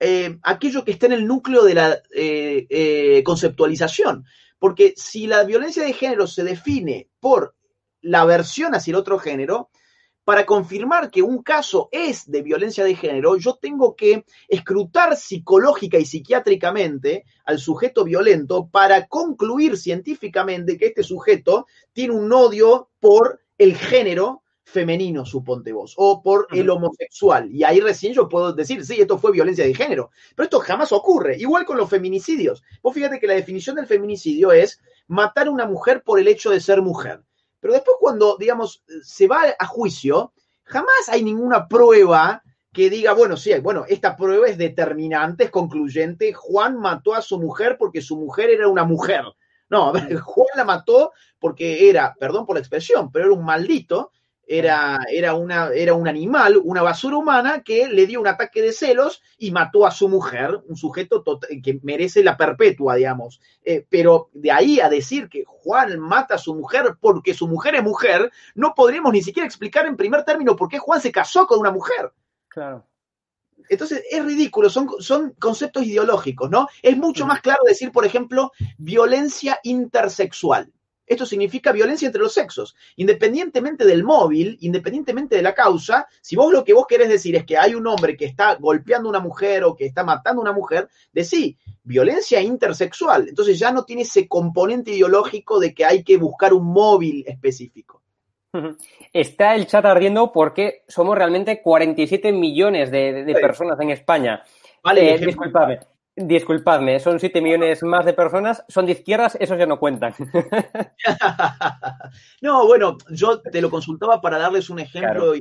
Speaker 3: eh, aquello que está en el núcleo de la eh, conceptualización. Porque si la violencia de género se define por la aversión hacia el otro género, para confirmar que un caso es de violencia de género, yo tengo que escrutar psicológica y psiquiátricamente al sujeto violento para concluir científicamente que este sujeto tiene un odio por el género femenino, suponte vos, o por el homosexual. Y ahí recién yo puedo decir, sí, esto fue violencia de género. Pero esto jamás ocurre. Igual con los feminicidios. Vos fíjate que la definición del feminicidio es matar a una mujer por el hecho de ser mujer. Pero después cuando, digamos, se va a juicio, jamás hay ninguna prueba que diga, bueno, sí, bueno, esta prueba es determinante, es concluyente. Juan mató a su mujer porque su mujer era una mujer. No, Juan la mató porque era, perdón por la expresión, pero era un maldito era, era, una, era un animal, una basura humana que le dio un ataque de celos y mató a su mujer, un sujeto que merece la perpetua, digamos. Eh, pero de ahí a decir que Juan mata a su mujer porque su mujer es mujer, no podríamos ni siquiera explicar en primer término por qué Juan se casó con una mujer.
Speaker 2: Claro.
Speaker 3: Entonces es ridículo, son, son conceptos ideológicos, ¿no? Es mucho más claro decir, por ejemplo, violencia intersexual. Esto significa violencia entre los sexos. Independientemente del móvil, independientemente de la causa, si vos lo que vos querés decir es que hay un hombre que está golpeando a una mujer o que está matando a una mujer, sí, violencia intersexual. Entonces ya no tiene ese componente ideológico de que hay que buscar un móvil específico.
Speaker 2: Está el chat ardiendo porque somos realmente 47 millones de, personas en España. Vale, eh, disculpame. Disculpadme, son 7 millones más de personas, son de izquierdas, esos ya no cuentan.
Speaker 3: no, bueno, yo te lo consultaba para darles un ejemplo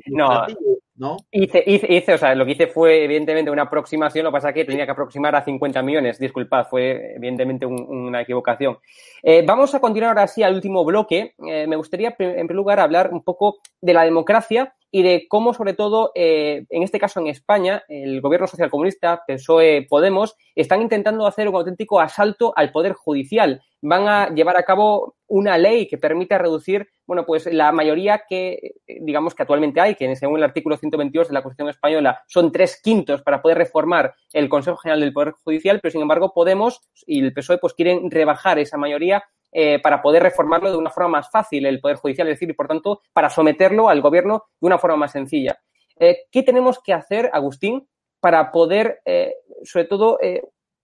Speaker 2: no, Hice, hice, o sea, lo que hice fue evidentemente una aproximación, lo que pasa es que tenía que aproximar a 50 millones, disculpad, fue evidentemente una equivocación. Eh, vamos a continuar ahora sí al último bloque. Eh, me gustaría, en primer lugar, hablar un poco de la democracia y de cómo, sobre todo, eh, en este caso en España, el gobierno socialcomunista, PSOE, Podemos, están intentando hacer un auténtico asalto al poder judicial. Van a llevar a cabo una ley que permita reducir, bueno, pues la mayoría que, digamos, que actualmente hay, que según el artículo 122 de la Constitución española son tres quintos para poder reformar el Consejo General del Poder Judicial, pero sin embargo Podemos y el PSOE pues quieren rebajar esa mayoría eh, para poder reformarlo de una forma más fácil, el Poder Judicial, es decir, y por tanto, para someterlo al gobierno de una forma más sencilla. Eh, ¿Qué tenemos que hacer, Agustín, para poder, eh, sobre todo,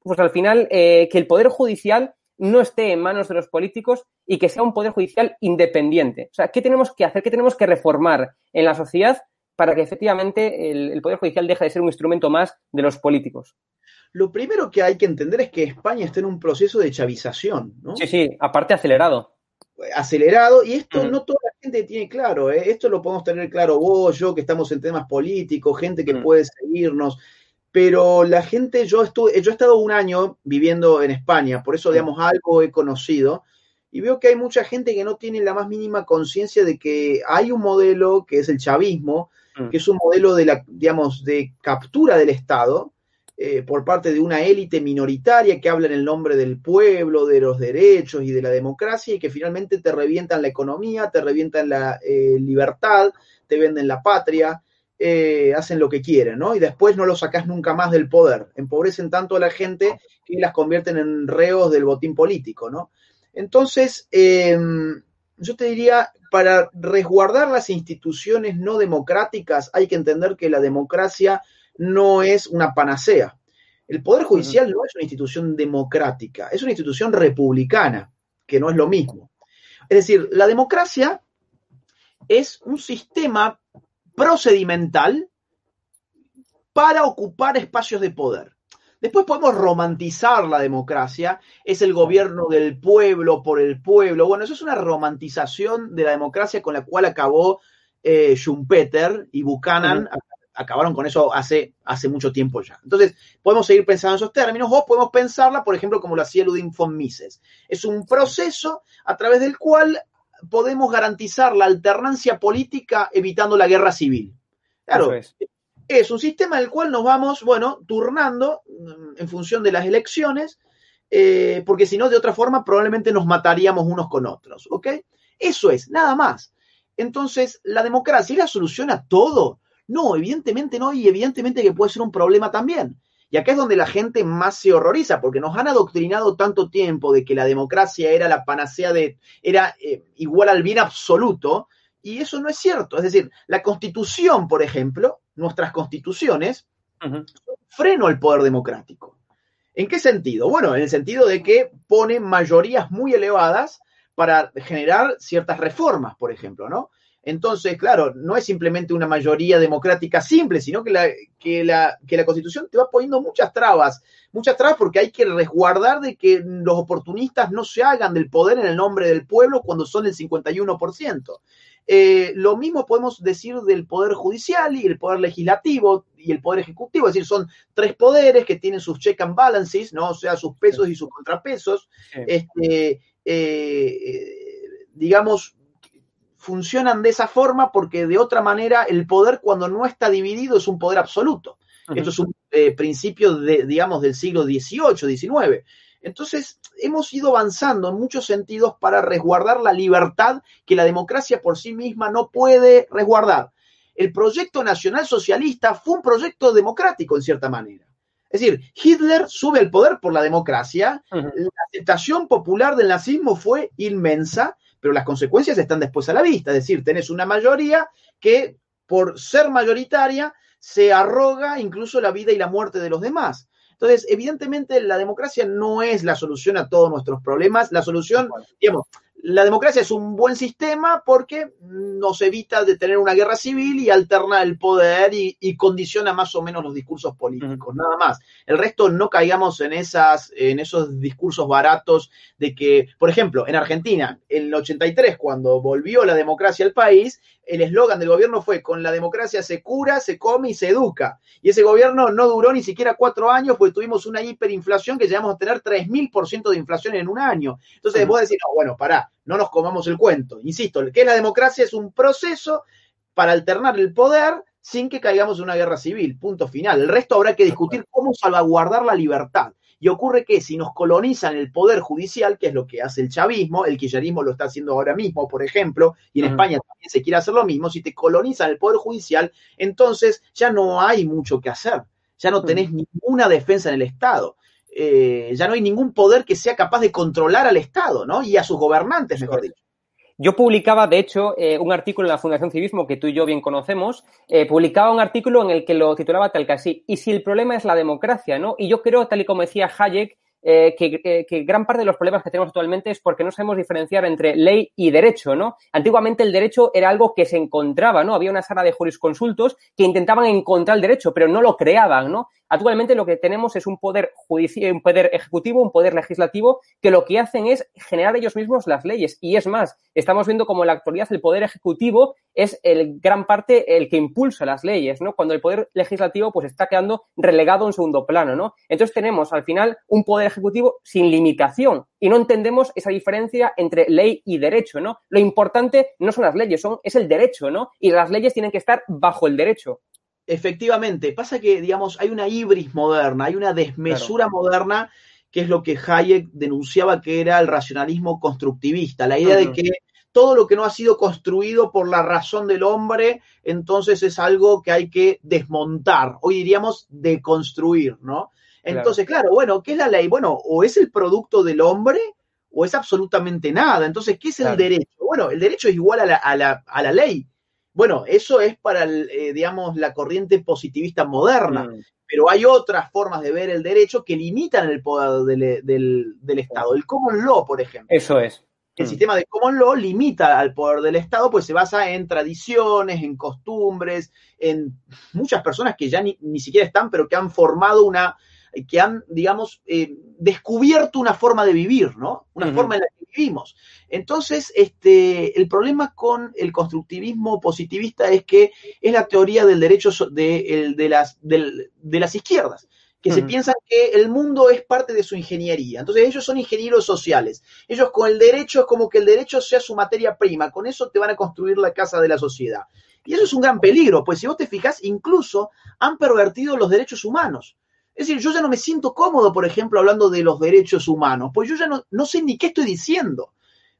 Speaker 2: pues al final, que el Poder Judicial no esté en manos de los políticos y que sea un Poder Judicial independiente? O sea, ¿qué tenemos que hacer? ¿Qué tenemos que reformar en la sociedad para que efectivamente el Poder Judicial deje de ser un instrumento más de los políticos?
Speaker 3: Lo primero que hay que entender es que España está en un proceso de chavización, ¿no?
Speaker 2: Sí, sí, aparte acelerado.
Speaker 3: Acelerado, y esto no toda la gente tiene claro, ¿eh? esto lo podemos tener claro vos, yo, que estamos en temas políticos, gente que puede seguirnos, pero la gente, yo, estuve, yo he estado un año viviendo en España, por eso, digamos, algo he conocido, y veo que hay mucha gente que no tiene la más mínima conciencia de que hay un modelo que es el chavismo, que es un modelo de la, digamos, de captura del Estado, eh, por parte de una élite minoritaria que habla en el nombre del pueblo, de los derechos y de la democracia y que finalmente te revientan la economía, te revientan la eh, libertad, te venden la patria, eh, hacen lo que quieren, ¿no? Y después no lo sacás nunca más del poder. Empobrecen tanto a la gente que las convierten en reos del botín político, ¿no? Entonces, em, yo te diría, para resguardar las instituciones no democráticas hay que entender que la democracia no es una panacea. El Poder Judicial no es una institución democrática, es una institución republicana, que no es lo mismo. Es decir, la democracia es un sistema procedimental para ocupar espacios de poder. Después podemos romantizar la democracia, es el gobierno del pueblo por el pueblo. Bueno, eso es una romantización de la democracia con la cual acabó eh, Schumpeter y Buchanan acabaron con eso hace, hace mucho tiempo ya. Entonces, podemos seguir pensando en esos términos o podemos pensarla, por ejemplo, como lo hacía Ludwig von Mises. Es un proceso a través del cual podemos garantizar la alternancia política evitando la guerra civil. Claro, es. un sistema en el cual nos vamos, bueno, turnando mm, en función de las elecciones, eh, porque si no, de otra forma, probablemente nos mataríamos unos con otros, ¿ok? Eso es, nada más. Entonces, la democracia es la solución a todo. No, evidentemente no, y evidentemente que puede ser un problema también. Y acá es donde la gente más se horroriza, porque nos han adoctrinado tanto tiempo de que la democracia era la panacea de, era eh, igual al bien absoluto, y eso no es cierto. Es decir, la constitución, por ejemplo, nuestras constituciones, freno al poder democrático. ¿En qué sentido? Bueno, en el sentido de que pone mayorías muy elevadas para generar ciertas reformas, por ejemplo, ¿no? Entonces, claro, no es simplemente una mayoría democrática simple, sino que la, que la, que la Constitución te va poniendo muchas trabas, muchas trabas porque hay que resguardar de que los oportunistas no se hagan del poder en el nombre del pueblo cuando son el 51%. Eh, lo mismo podemos decir del Poder Judicial y el Poder Legislativo y el Poder Ejecutivo, es decir, son tres poderes que tienen sus check and balances, ¿no? O sea, sus pesos y sus contrapesos. Este, eh, eh, digamos, funcionan de esa forma porque de otra manera el poder cuando no está dividido es un poder absoluto. Esto es un eh, principio, de, digamos, del siglo XVIII, XIX. Entonces, hemos ido avanzando en muchos sentidos para resguardar la libertad que la democracia por sí misma no puede resguardar. El proyecto nacional socialista fue un proyecto democrático en cierta manera. Es decir, Hitler sube al poder por la democracia, la aceptación popular del nazismo fue inmensa, pero las consecuencias están después a la vista, es decir, tenés una mayoría que por ser mayoritaria se arroga incluso la vida y la muerte de los demás. Entonces, evidentemente la democracia no es la solución a todos nuestros problemas, la solución, digamos, la democracia es un buen sistema porque nos evita de tener una guerra civil y alterna el poder y, condiciona más o menos los discursos políticos, nada más. El resto no caigamos en, esas, en esos discursos baratos de que, por ejemplo, en Argentina, en el 83, cuando volvió la democracia al país, el eslogan del gobierno fue, con la democracia se cura, se come y se educa. Y ese gobierno no duró ni siquiera cuatro años, porque tuvimos una hiperinflación que llegamos a tener 3.000% de inflación en un año. Entonces, vos decís, no, bueno, pará, no nos comamos el cuento. Insisto, que es la democracia es un proceso para alternar el poder sin que caigamos en una guerra civil, punto final. El resto habrá que discutir cómo salvaguardar la libertad. Y ocurre que si nos colonizan el poder judicial, que es lo que hace el chavismo, el kirchnerismo lo está haciendo ahora mismo, por ejemplo, y en España también se quiere hacer lo mismo, si te colonizan el poder judicial, entonces ya no hay mucho que hacer, ya no tenés ninguna defensa en el Estado. Eh, ya no hay ningún poder que sea capaz de controlar al Estado, ¿no? Y a sus gobernantes, mejor dicho.
Speaker 2: Yo publicaba, de hecho, eh, un artículo en la Fundación Civismo que tú y yo bien conocemos, eh, publicaba un artículo en el que lo titulaba tal que así, y si el problema es la democracia, ¿no? Y yo creo, tal y como decía Hayek, eh, que, que, gran parte de los problemas que tenemos actualmente es porque no sabemos diferenciar entre ley y derecho, ¿no? Antiguamente el derecho era algo que se encontraba, ¿no? Había una sala de jurisconsultos que intentaban encontrar el derecho, pero no lo creaban, ¿no? Actualmente lo que tenemos es un poder judicial, un poder ejecutivo, un poder legislativo, que lo que hacen es generar ellos mismos las leyes. Y es más, estamos viendo como en la actualidad el poder ejecutivo es el gran parte el que impulsa las leyes, ¿no? Cuando el poder legislativo pues está quedando relegado en segundo plano, ¿no? Entonces tenemos al final un poder ejecutivo sin limitación y no entendemos esa diferencia entre ley y derecho, ¿no? Lo importante no son las leyes, son es el derecho, ¿no? Y las leyes tienen que estar bajo el derecho.
Speaker 3: Efectivamente, pasa que, digamos, hay una ibris moderna, hay una desmesura moderna, que es lo que Hayek denunciaba que era el racionalismo constructivista, la idea de que todo lo que no ha sido construido por la razón del hombre, entonces es algo que hay que desmontar, hoy diríamos deconstruir, ¿no? Entonces, claro. bueno, ¿qué es la ley? Bueno, o es el producto del hombre o es absolutamente nada. Entonces, ¿qué es el derecho? Bueno, el derecho es igual a la, a la, a la ley. Bueno, eso es para, eh, digamos, la corriente positivista moderna, mm. pero hay otras formas de ver el derecho que limitan el poder del, Estado. El common law, por ejemplo.
Speaker 2: Eso es.
Speaker 3: El mm. sistema de common law limita al poder del Estado, pues se basa en tradiciones, en costumbres, en muchas personas que ya ni, ni siquiera están, pero que han formado una, que han, digamos, eh, descubierto una forma de vivir, ¿no? Una forma en la que vivimos. Entonces, este, el problema con el constructivismo positivista es que es la teoría del derecho de, de, las, de las izquierdas que se piensan que el mundo es parte de su ingeniería. Entonces ellos son ingenieros sociales. Ellos con el derecho es como que el derecho sea su materia prima. Con eso te van a construir la casa de la sociedad. Y eso es un gran peligro, pues si vos te fijas, incluso han pervertido los derechos humanos. Es decir, yo ya no me siento cómodo, por ejemplo, hablando de los derechos humanos, pues yo ya no, no sé ni qué estoy diciendo.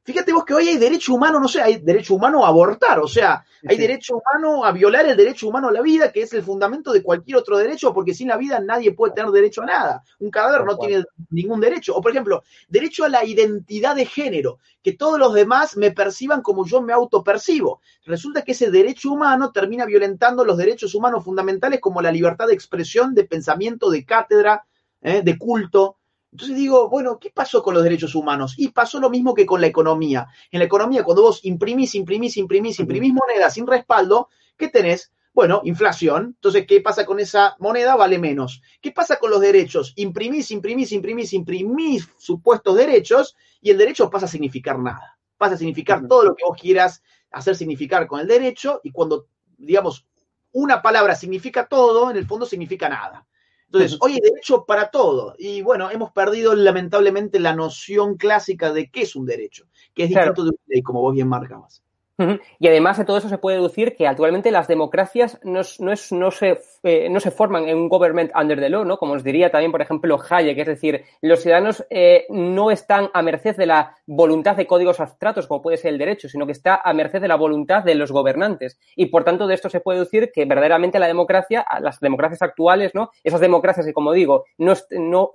Speaker 3: Fíjate vos que hoy hay derecho humano, no sé, hay derecho humano a abortar, o sea, hay derecho humano a violar el derecho humano a la vida, que es el fundamento de cualquier otro derecho, porque sin la vida nadie puede tener derecho a nada. Un cadáver no tiene ningún derecho. O, por ejemplo, derecho a la identidad de género, que todos los demás me perciban como yo me autopercibo. Resulta que ese derecho humano termina violentando los derechos humanos fundamentales como la libertad de expresión, de pensamiento, de cátedra, ¿eh? de culto. Entonces digo, bueno, ¿qué pasó con los derechos humanos? Y pasó lo mismo que con la economía. En la economía, cuando vos imprimís, imprimís, imprimís, imprimís moneda sin respaldo, ¿qué tenés? Bueno, inflación. Entonces, ¿qué pasa con esa moneda? Vale menos. ¿Qué pasa con los derechos? Imprimís, imprimís, imprimís, imprimís supuestos derechos y el derecho pasa a significar nada. Pasa a significar todo lo que vos quieras hacer significar con el derecho y cuando, digamos, una palabra significa todo, en el fondo significa nada. Entonces, hoy hay derecho para todo. Y bueno, hemos perdido lamentablemente la noción clásica de qué es un derecho, que es distinto de una ley, como vos bien marcabas.
Speaker 2: Y además de todo eso se puede deducir que actualmente las democracias no, no, es, no, se, eh, no se forman en un government under the law, ¿no? Como os diría también, por ejemplo, Hayek, es decir, los ciudadanos eh, no están a merced de la voluntad de códigos abstractos, como puede ser el derecho, sino que está a merced de la voluntad de los gobernantes. Y por tanto, de esto se puede deducir que verdaderamente la democracia, las democracias actuales, ¿no? Esas democracias que, como digo, no,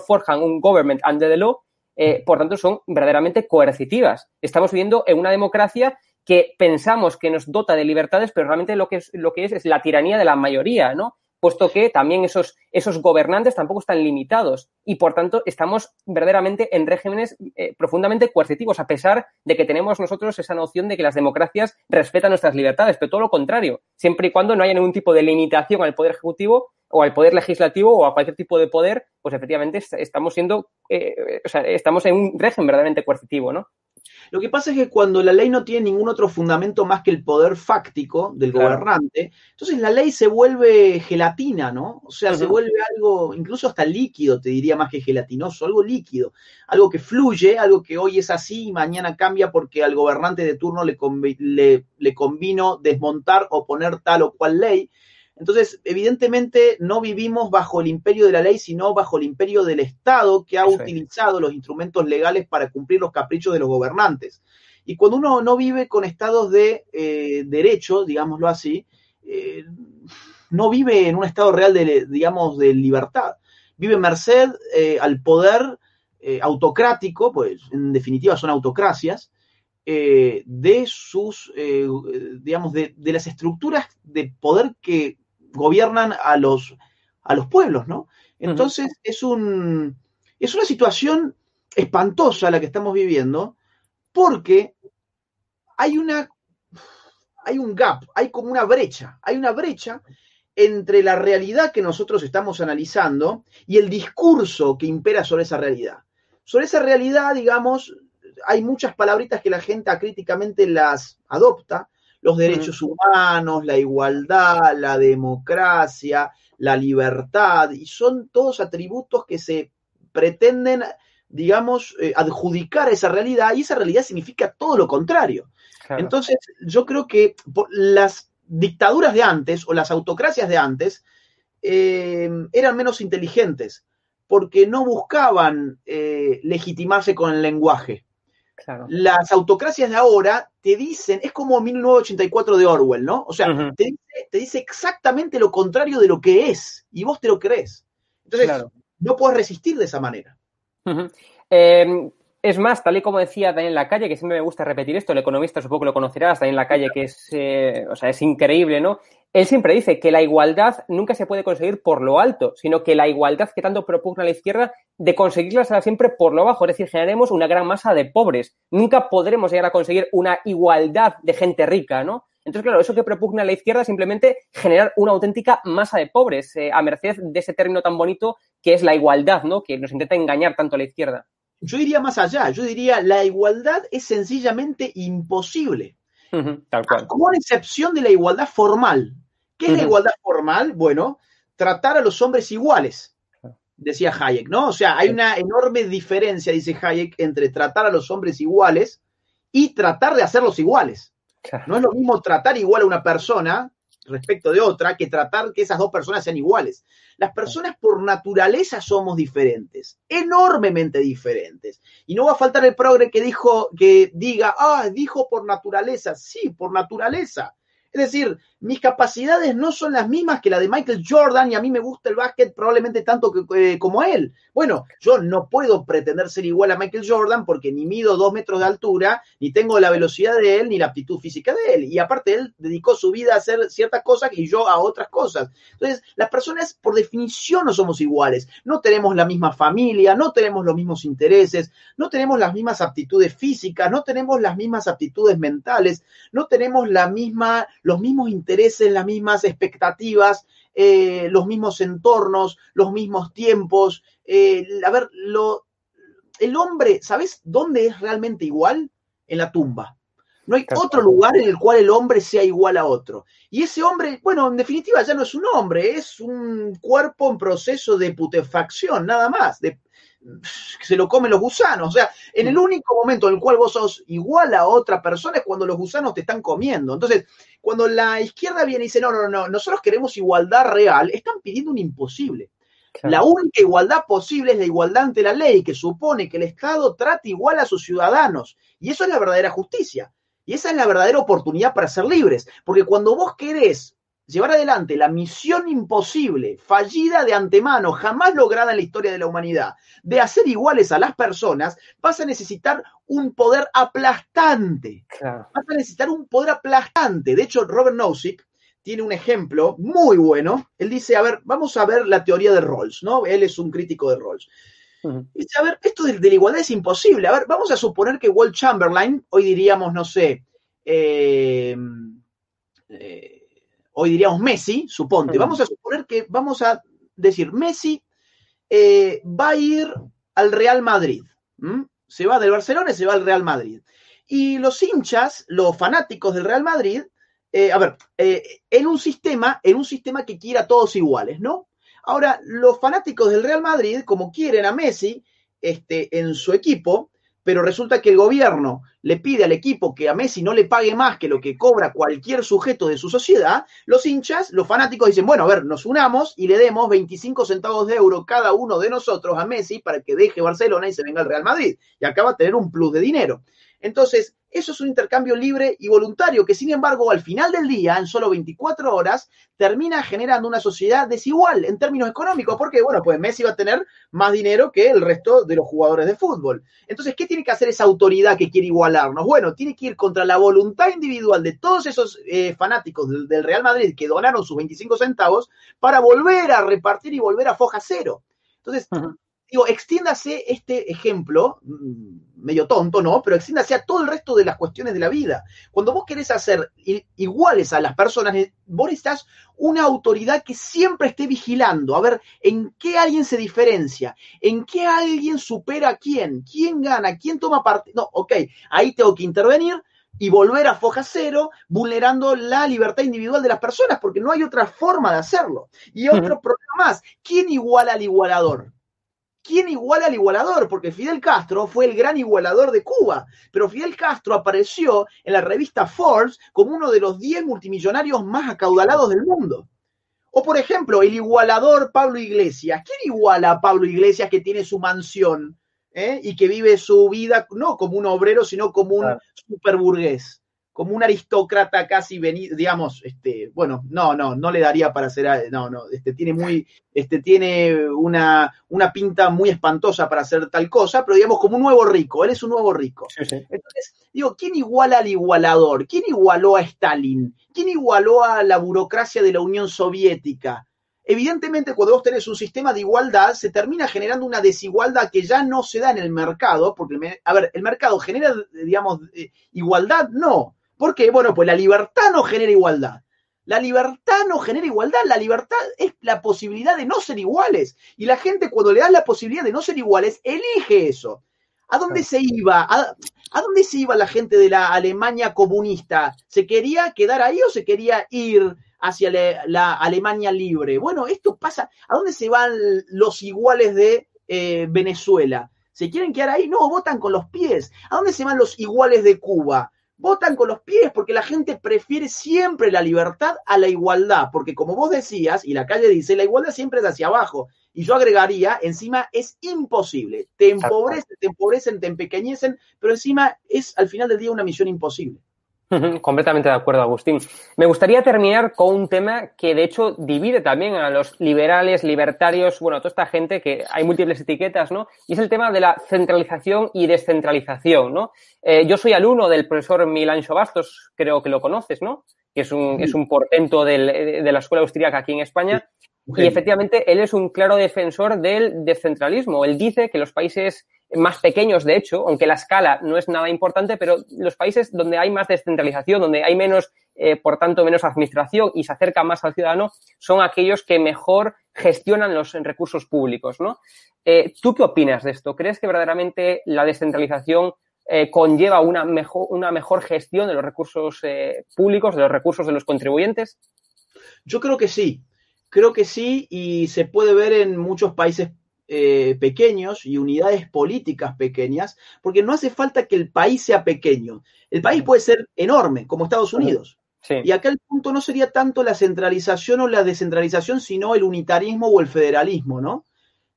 Speaker 2: forjan un government under the law, eh, por tanto, son verdaderamente coercitivas. Estamos viviendo en una democracia que pensamos que nos dota de libertades, pero realmente lo que es, lo que es, es la tiranía de la mayoría, ¿no? Puesto que también esos, esos gobernantes tampoco están limitados y por tanto estamos verdaderamente en regímenes eh, profundamente coercitivos, a pesar de que tenemos nosotros esa noción de que las democracias respetan nuestras libertades, pero todo lo contrario, siempre y cuando no haya ningún tipo de limitación al poder ejecutivo o al poder legislativo o a cualquier tipo de poder, pues efectivamente estamos siendo, eh, o sea, estamos en un régimen verdaderamente coercitivo, ¿no?
Speaker 3: Lo que pasa es que cuando la ley no tiene ningún otro fundamento más que el poder fáctico del gobernante, entonces la ley se vuelve gelatina, ¿no? O sea, se vuelve algo, incluso hasta líquido, te diría más que gelatinoso, algo líquido, algo que fluye, algo que hoy es así y mañana cambia porque al gobernante de turno le, le, le convino desmontar o poner tal o cual ley. Entonces, evidentemente no vivimos bajo el imperio de la ley, sino bajo el imperio del Estado que ha utilizado los instrumentos legales para cumplir los caprichos de los gobernantes. Y cuando uno no vive con estados de eh, derecho, digámoslo así, eh, no vive en un estado real de, digamos, de libertad. vive merced eh, al poder eh, autocrático, pues en definitiva son autocracias, eh, de sus, digamos, de, de, las estructuras de poder que gobiernan a los, a los pueblos, ¿no? Entonces es, un, es una situación espantosa la que estamos viviendo porque hay una hay un gap, hay como una brecha, hay una brecha entre la realidad que nosotros estamos analizando y el discurso que impera sobre esa realidad. Sobre esa realidad, digamos, hay muchas palabritas que la gente acríticamente las adopta, los derechos humanos, la igualdad, la democracia, la libertad, y son todos atributos que se pretenden, digamos, eh, adjudicar a esa realidad, y esa realidad significa todo lo contrario. Entonces, yo creo que las dictaduras de antes o las autocracias de antes eh, eran menos inteligentes porque no buscaban eh, legitimarse con el lenguaje. Las autocracias de ahora te dicen, es como 1984 de Orwell, ¿no? O sea, te, dice, exactamente lo contrario de lo que es y vos te lo crees. Entonces, no puedes resistir de esa manera.
Speaker 2: Es más, tal y como decía Daniel Lacalle, que siempre me gusta repetir esto, el economista supongo que lo conocerás, Daniel Lacalle, que es, eh, o sea, es increíble, ¿no? Él siempre dice que la igualdad nunca se puede conseguir por lo alto, sino que la igualdad que tanto propugna la izquierda, de conseguirla será siempre por lo bajo, es decir, generaremos una gran masa de pobres. Nunca podremos llegar a conseguir una igualdad de gente rica, ¿no? Entonces, claro, eso que propugna la izquierda es simplemente generar una auténtica masa de pobres, eh, a merced de ese término tan bonito que es la igualdad, ¿no? Que nos intenta engañar tanto a la izquierda
Speaker 3: yo iría más allá, yo diría la igualdad es sencillamente imposible. tal cual. Como excepción de la igualdad formal. ¿Qué es la igualdad formal? Bueno, tratar a los hombres iguales, decía Hayek, ¿no? O sea, hay una enorme diferencia, dice Hayek, entre tratar a los hombres iguales y tratar de hacerlos iguales. No es lo mismo tratar igual a una persona respecto de otra que tratar que esas dos personas sean iguales. Las personas por naturaleza somos diferentes, enormemente diferentes. Y no va a faltar el progre que dijo, que diga, ah, dijo por naturaleza. Sí, por naturaleza. Es decir, mis capacidades no son las mismas que la de Michael Jordan y a mí me gusta el básquet probablemente tanto eh, como él. Bueno, yo no puedo pretender ser igual a Michael Jordan porque ni mido dos metros de altura, ni tengo la velocidad de él, ni la aptitud física de él. Y aparte, él dedicó su vida a hacer ciertas cosas y yo a otras cosas. Entonces, las personas por definición no somos iguales. No tenemos la misma familia, no tenemos los mismos intereses, no tenemos las mismas aptitudes físicas, no tenemos las mismas aptitudes mentales, no tenemos la misma los mismos intereses, las mismas expectativas, eh, los mismos entornos, los mismos tiempos. Eh, a ver, lo, el hombre, ¿sabes dónde es realmente igual? En la tumba. No hay otro lugar en el cual el hombre sea igual a otro. Y ese hombre, bueno, en definitiva ya no es un hombre, es un cuerpo en proceso de putefacción, nada más, de, que se lo comen los gusanos. O sea, en el único momento en el cual vos sos igual a otra persona es cuando los gusanos te están comiendo. Entonces, cuando la izquierda viene y dice, no, no, no, nosotros queremos igualdad real, están pidiendo un imposible. La única igualdad posible es la igualdad ante la ley, que supone que el Estado trate igual a sus ciudadanos. Y eso es la verdadera justicia. Y esa es la verdadera oportunidad para ser libres. Porque cuando vos querés llevar adelante la misión imposible, fallida de antemano, jamás lograda en la historia de la humanidad, de hacer iguales a las personas, vas a necesitar un poder aplastante. Vas a necesitar un poder aplastante. De hecho, Robert Nozick tiene un ejemplo muy bueno. Él dice, a ver, vamos a ver la teoría de Rawls, ¿no? Él es un crítico de Rawls. Dice, a ver, esto de, la igualdad es imposible. A ver, vamos a suponer que Walt Chamberlain, hoy diríamos, no sé, eh, eh, hoy diríamos Messi, suponte, vamos a suponer que vamos a decir, Messi eh, va a ir al Real Madrid, se va del Barcelona y se va al Real Madrid. Y los hinchas, los fanáticos del Real Madrid, eh, a ver, eh, en un sistema, en un sistema que quiera a todos iguales, ¿no? Ahora, los fanáticos del Real Madrid, como quieren a Messi este, en su equipo, pero resulta que el gobierno le pide al equipo que a Messi no le pague más que lo que cobra cualquier sujeto de su sociedad, los hinchas, los fanáticos dicen, bueno, a ver, nos unamos y le demos 25 centavos de euro cada uno de nosotros a Messi para que deje Barcelona y se venga al Real Madrid. Y acaba de tener un plus de dinero. Entonces, eso es un intercambio libre y voluntario que, sin embargo, al final del día, en solo 24 horas, termina generando una sociedad desigual en términos económicos. Porque, bueno, pues Messi va a tener más dinero que el resto de los jugadores de fútbol. Entonces, ¿qué tiene que hacer esa autoridad que quiere igualarnos? Bueno, tiene que ir contra la voluntad individual de todos esos eh, fanáticos del, del Real Madrid que donaron sus 25 centavos para volver a repartir y volver a foja cero. Entonces, digo, extiéndase este ejemplo, mm, medio tonto, ¿no? Pero extiéndase a todo el resto de las cuestiones de la vida. Cuando vos querés hacer iguales a las personas, vos necesitas una autoridad que siempre esté vigilando, a ver en qué alguien se diferencia, en qué alguien supera a quién, quién gana, quién toma parte. No, ok, ahí tengo que intervenir, y volver a foja cero, vulnerando la libertad individual de las personas, porque no hay otra forma de hacerlo. Y otro problema más, ¿quién iguala al igualador? ¿Quién iguala al igualador? Porque Fidel Castro fue el gran igualador de Cuba, pero Fidel Castro apareció en la revista Forbes como uno de los 10 multimillonarios más acaudalados del mundo. O por ejemplo, el igualador Pablo Iglesias. ¿Quién iguala a Pablo Iglesias que tiene su mansión eh? y que vive su vida no como un obrero, sino como un superburgués? Como un aristócrata casi venido, digamos, este, bueno, no, no, no le daría para ser, no, no, este, tiene muy, este, tiene una, una pinta muy espantosa para hacer tal cosa, pero digamos como un nuevo rico, él es un nuevo rico. Entonces, digo, ¿quién iguala al igualador? ¿Quién igualó a Stalin? ¿Quién igualó a la burocracia de la Unión Soviética? Evidentemente, cuando vos tenés un sistema de igualdad, se termina generando una desigualdad que ya no se da en el mercado, porque, a ver, el mercado genera, digamos, eh, igualdad, no, ¿Por qué? Bueno, pues la libertad no genera igualdad. La libertad no genera igualdad, la libertad es la posibilidad de no ser iguales. Y la gente cuando le das la posibilidad de no ser iguales, elige eso. ¿A dónde se iba? ¿A, dónde se iba la gente de la Alemania comunista? ¿Se quería quedar ahí o se quería ir hacia la, Alemania libre? Bueno, esto pasa. ¿A dónde se van los iguales de eh, Venezuela? ¿Se quieren quedar ahí? No, votan con los pies. ¿A dónde se van los iguales de Cuba? Votan con los pies porque la gente prefiere siempre la libertad a la igualdad, porque como vos decías, y la calle dice, la igualdad siempre es hacia abajo. Y yo agregaría, encima es imposible. Te empobrecen, te empobrecen, te empequeñecen, pero encima es al final del día una misión imposible.
Speaker 2: Completamente de acuerdo, Agustín. Me gustaría terminar con un tema que de hecho divide también a los liberales, libertarios, bueno, a toda esta gente que hay múltiples etiquetas, ¿no? Y es el tema de la centralización y descentralización, ¿no? Eh, yo soy alumno del profesor Milancho Bastos, creo que lo conoces, ¿no? Que es un, es un portento del, de la escuela austríaca aquí en España. Y efectivamente, él es un claro defensor del descentralismo. Él dice que los países más pequeños, de hecho, aunque la escala no es nada importante, pero los países donde hay más descentralización, donde hay menos, eh, por tanto, menos administración y se acerca más al ciudadano, son aquellos que mejor gestionan los recursos públicos, ¿no? Eh, ¿Tú qué opinas de esto? ¿Crees que verdaderamente la descentralización eh, conlleva una mejor, una mejor gestión de los recursos públicos, de los recursos de los contribuyentes?
Speaker 3: Yo creo que sí. Creo que sí y se puede ver en muchos países eh, pequeños y unidades políticas pequeñas, porque no hace falta que el país sea pequeño. El país puede ser enorme, como Estados Unidos. Y acá el punto no sería tanto la centralización o la descentralización, sino el unitarismo o el federalismo, ¿no?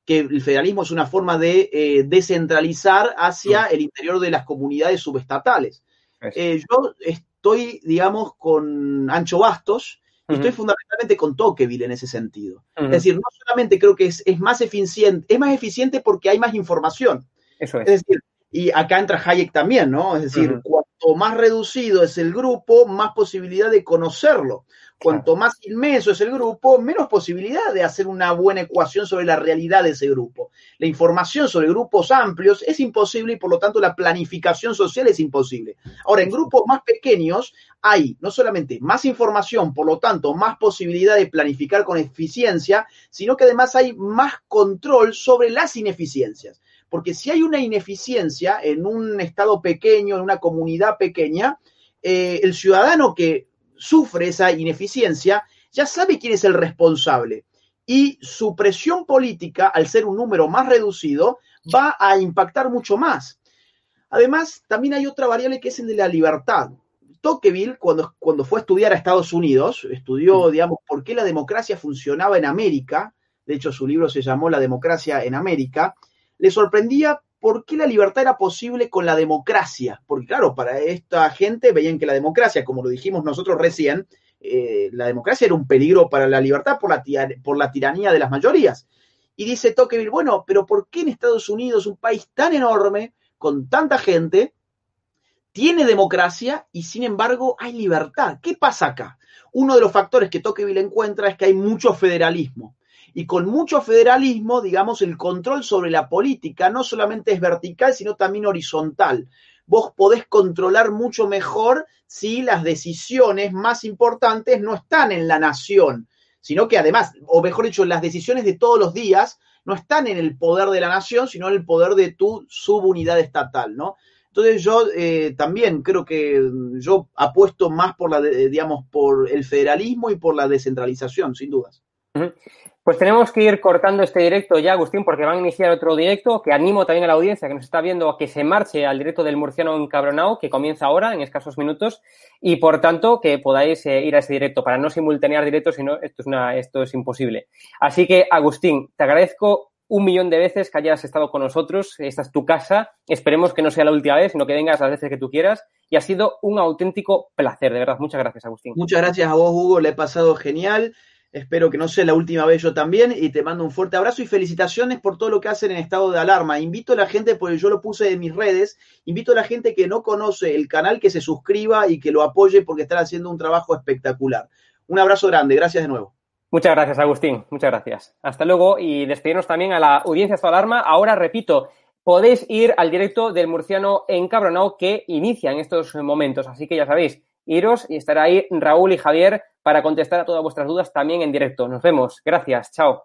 Speaker 3: Que el federalismo es una forma de eh, descentralizar hacia el interior de las comunidades subestatales. Eh, yo estoy, digamos, con Ancho Bastos, Estoy fundamentalmente con Tocqueville en ese sentido. Es decir, no solamente creo que es, más eficiente, es más eficiente porque hay más información.
Speaker 2: Eso es.
Speaker 3: Es decir, y acá entra Hayek también, ¿no? Es decir, cuanto más reducido es el grupo, más posibilidad de conocerlo. Cuanto más inmenso es el grupo, menos posibilidad de hacer una buena ecuación sobre la realidad de ese grupo. La información sobre grupos amplios es imposible y por lo tanto la planificación social es imposible. Ahora, en grupos más pequeños hay no solamente más información, por lo tanto, más posibilidad de planificar con eficiencia, sino que además hay más control sobre las ineficiencias. Porque si hay una ineficiencia en un estado pequeño, en una comunidad pequeña, eh, el ciudadano que sufre esa ineficiencia, ya sabe quién es el responsable. Y su presión política, al ser un número más reducido, va a impactar mucho más. Además, también hay otra variable que es el de la libertad. Tocqueville, cuando, cuando fue a estudiar a Estados Unidos, estudió, digamos, por qué la democracia funcionaba en América, de hecho su libro se llamó La democracia en América, le sorprendía por qué la libertad era posible con la democracia. Porque claro, para esta gente veían que la democracia, como lo dijimos nosotros recién, eh, la democracia era un peligro para la libertad por la, por la tiranía de las mayorías. Y dice Tocqueville, bueno, pero ¿por qué en Estados Unidos, un país tan enorme, con tanta gente, tiene democracia y sin embargo hay libertad? ¿Qué pasa acá? Uno de los factores que Tocqueville encuentra es que hay mucho federalismo. Y con mucho federalismo, digamos, el control sobre la política no solamente es vertical, sino también horizontal. Vos podés controlar mucho mejor si las decisiones más importantes no están en la nación, sino que además, o mejor dicho, las decisiones de todos los días no están en el poder de la nación, sino en el poder de tu subunidad estatal, ¿no? Entonces yo eh, también creo que yo apuesto más por la, digamos, por el federalismo y por la descentralización, sin dudas.
Speaker 2: Pues tenemos que ir cortando este directo ya, Agustín, porque van a iniciar otro directo, que animo también a la audiencia que nos está viendo a que se marche al directo del murciano encabronado, que comienza ahora, en escasos minutos, y por tanto que podáis eh, ir a ese directo, para no simultanear directos, sino esto es, una, esto es imposible. Así que, Agustín, te agradezco un millón de veces que hayas estado con nosotros, esta es tu casa, esperemos que no sea la última vez, sino que vengas las veces que tú quieras, y ha sido un auténtico placer, de verdad. Muchas gracias, Agustín.
Speaker 3: Muchas gracias a vos, Hugo, le he pasado genial. Espero que no sea la última vez yo también y te mando un fuerte abrazo y felicitaciones por todo lo que hacen en estado de alarma. Invito a la gente, porque yo lo puse en mis redes, invito a la gente que no conoce el canal que se suscriba y que lo apoye porque están haciendo un trabajo espectacular. Un abrazo grande, gracias de nuevo.
Speaker 2: Muchas gracias, Agustín. Muchas gracias. Hasta luego y despedirnos también a la audiencia de alarma. Ahora repito, podéis ir al directo del murciano encabronado que inicia en estos momentos. Así que ya sabéis, iros y estará ahí Raúl y Javier para contestar a todas vuestras dudas también en directo. Nos vemos. Gracias. Chao.